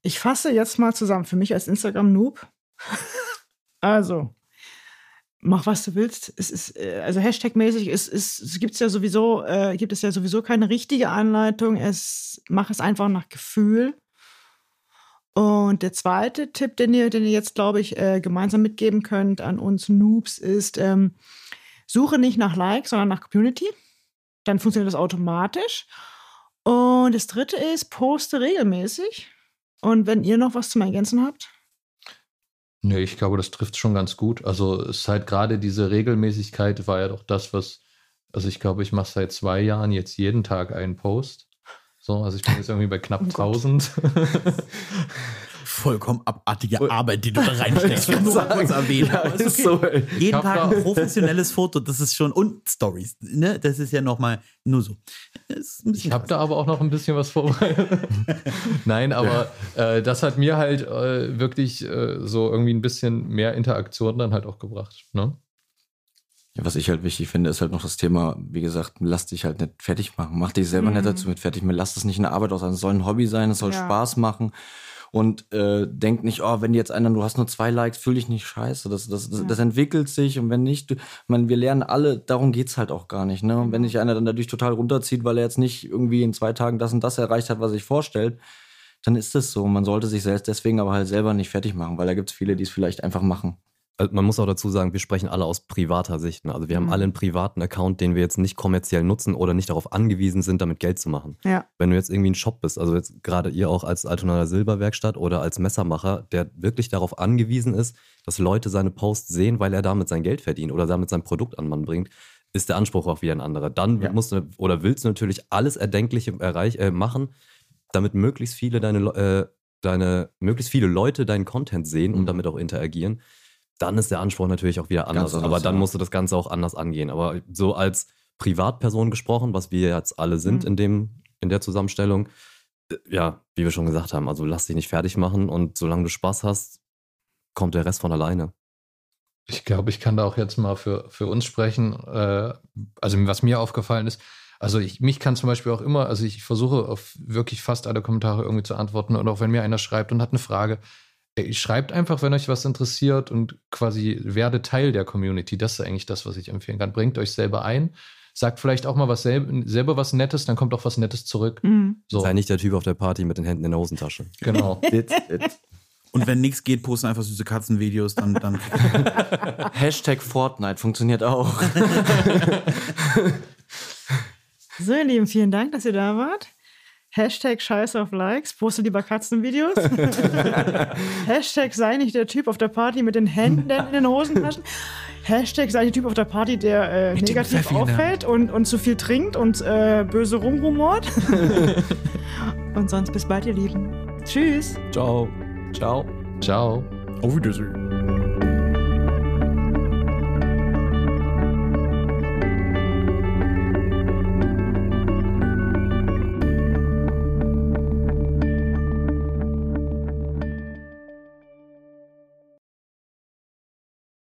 Ich fasse jetzt mal zusammen für mich als Instagram-Noob. also, mach was du willst. Es ist, äh, also Hashtag-mäßig ist, ist, es gibt's ja sowieso, äh, gibt es ja sowieso keine richtige Anleitung. Es, mach es einfach nach Gefühl. Und der zweite Tipp, den ihr, den ihr jetzt, glaube ich, äh, gemeinsam mitgeben könnt an uns Noobs, ist, ähm, suche nicht nach Likes, sondern nach Community. Dann funktioniert das automatisch. Und das dritte ist, poste regelmäßig. Und wenn ihr noch was zum Ergänzen habt? Nee, ich glaube, das trifft schon ganz gut. Also es ist halt gerade diese Regelmäßigkeit war ja doch das, was, also ich glaube, ich mache seit zwei Jahren jetzt jeden Tag einen Post. So, also ich bin jetzt irgendwie bei knapp Oh Gott. 1000. vollkommen abartige Arbeit, die du da reinsteckst. Ich nur kurz erwähnen. Ja, okay. so. Jeden Tag ein professionelles Foto, das ist schon, und Stories, ne? Das ist ja nochmal nur so. Ich habe da aber auch noch ein bisschen was vorbereitet. Nein, aber äh, das hat mir halt äh, wirklich äh, so irgendwie ein bisschen mehr Interaktion dann halt auch gebracht. Ne? Ja, was ich halt wichtig finde, ist halt noch das Thema, wie gesagt, lass dich halt nicht fertig machen. Mach dich selber Mhm. nicht dazu mit fertig. Lass das nicht eine Arbeit aus. Es soll ein Hobby sein, es soll Ja. Spaß machen. Und äh, denk nicht, oh, wenn jetzt einer, du hast nur zwei Likes, fühl dich nicht scheiße. Das, das, das, Ja. das entwickelt sich und wenn nicht, du, ich meine, wir lernen alle, darum geht's halt auch gar nicht. Ne? Und wenn Genau. sich einer dann dadurch total runterzieht, weil er jetzt nicht irgendwie in zwei Tagen das und das erreicht hat, was sich vorstellt, dann ist es so. Man sollte sich selbst deswegen aber halt selber nicht fertig machen, weil da gibt's viele, die es vielleicht einfach machen. Also man muss auch dazu sagen, wir sprechen alle aus privater Sicht. Ne? Also wir haben Mhm. alle einen privaten Account, den wir jetzt nicht kommerziell nutzen oder nicht darauf angewiesen sind, damit Geld zu machen. Ja. Wenn du jetzt irgendwie ein Shop bist, also jetzt gerade ihr auch als Altonaer Silberwerkstatt oder als Messermacher, der wirklich darauf angewiesen ist, dass Leute seine Posts sehen, weil er damit sein Geld verdient oder damit sein Produkt an Mann bringt, ist der Anspruch auch wieder ein anderer. Dann Ja. musst du oder willst du natürlich alles Erdenkliche erreich, äh, machen, damit möglichst viele deine, äh, deine möglichst viele Leute deinen Content sehen und Mhm. damit auch interagieren. Dann ist der Anspruch natürlich auch wieder anders. anders, aber dann ja. musst du das Ganze auch anders angehen. Aber so als Privatperson gesprochen, was wir jetzt alle sind Mhm. in dem in der Zusammenstellung, äh, ja, wie wir schon gesagt haben, also lass dich nicht fertig machen und solange du Spaß hast, kommt der Rest von alleine. Ich glaube, ich kann da auch jetzt mal für, für uns sprechen. Äh, also was mir aufgefallen ist, also ich, mich kann zum Beispiel auch immer, also ich versuche auf wirklich fast alle Kommentare irgendwie zu antworten und auch wenn mir einer schreibt und hat eine Frage, schreibt einfach, wenn euch was interessiert und quasi werde Teil der Community. Das ist eigentlich das, was ich empfehlen kann. Bringt euch selber ein, sagt vielleicht auch mal was selber, selber was Nettes, dann kommt auch was Nettes zurück. Mhm. So, Sei nicht der Typ auf der Party mit den Händen in der Hosentasche. genau. It, it. Und wenn nichts geht, posten einfach süße Katzenvideos, dann, dann Hashtag Fortnite funktioniert auch. So, ihr Lieben, vielen Dank, dass ihr da wart. Hashtag Scheiß auf Likes, poste lieber Katzenvideos. Hashtag sei nicht der Typ auf der Party mit den Händen in den Hosentaschen. Hashtag sei nicht der Typ auf der Party, der äh, negativ der auffällt und, und zu viel trinkt und äh, böse rumrumort. und sonst bis bald, ihr Lieben. Tschüss. Ciao. Ciao. Ciao. auf Wiedersehen.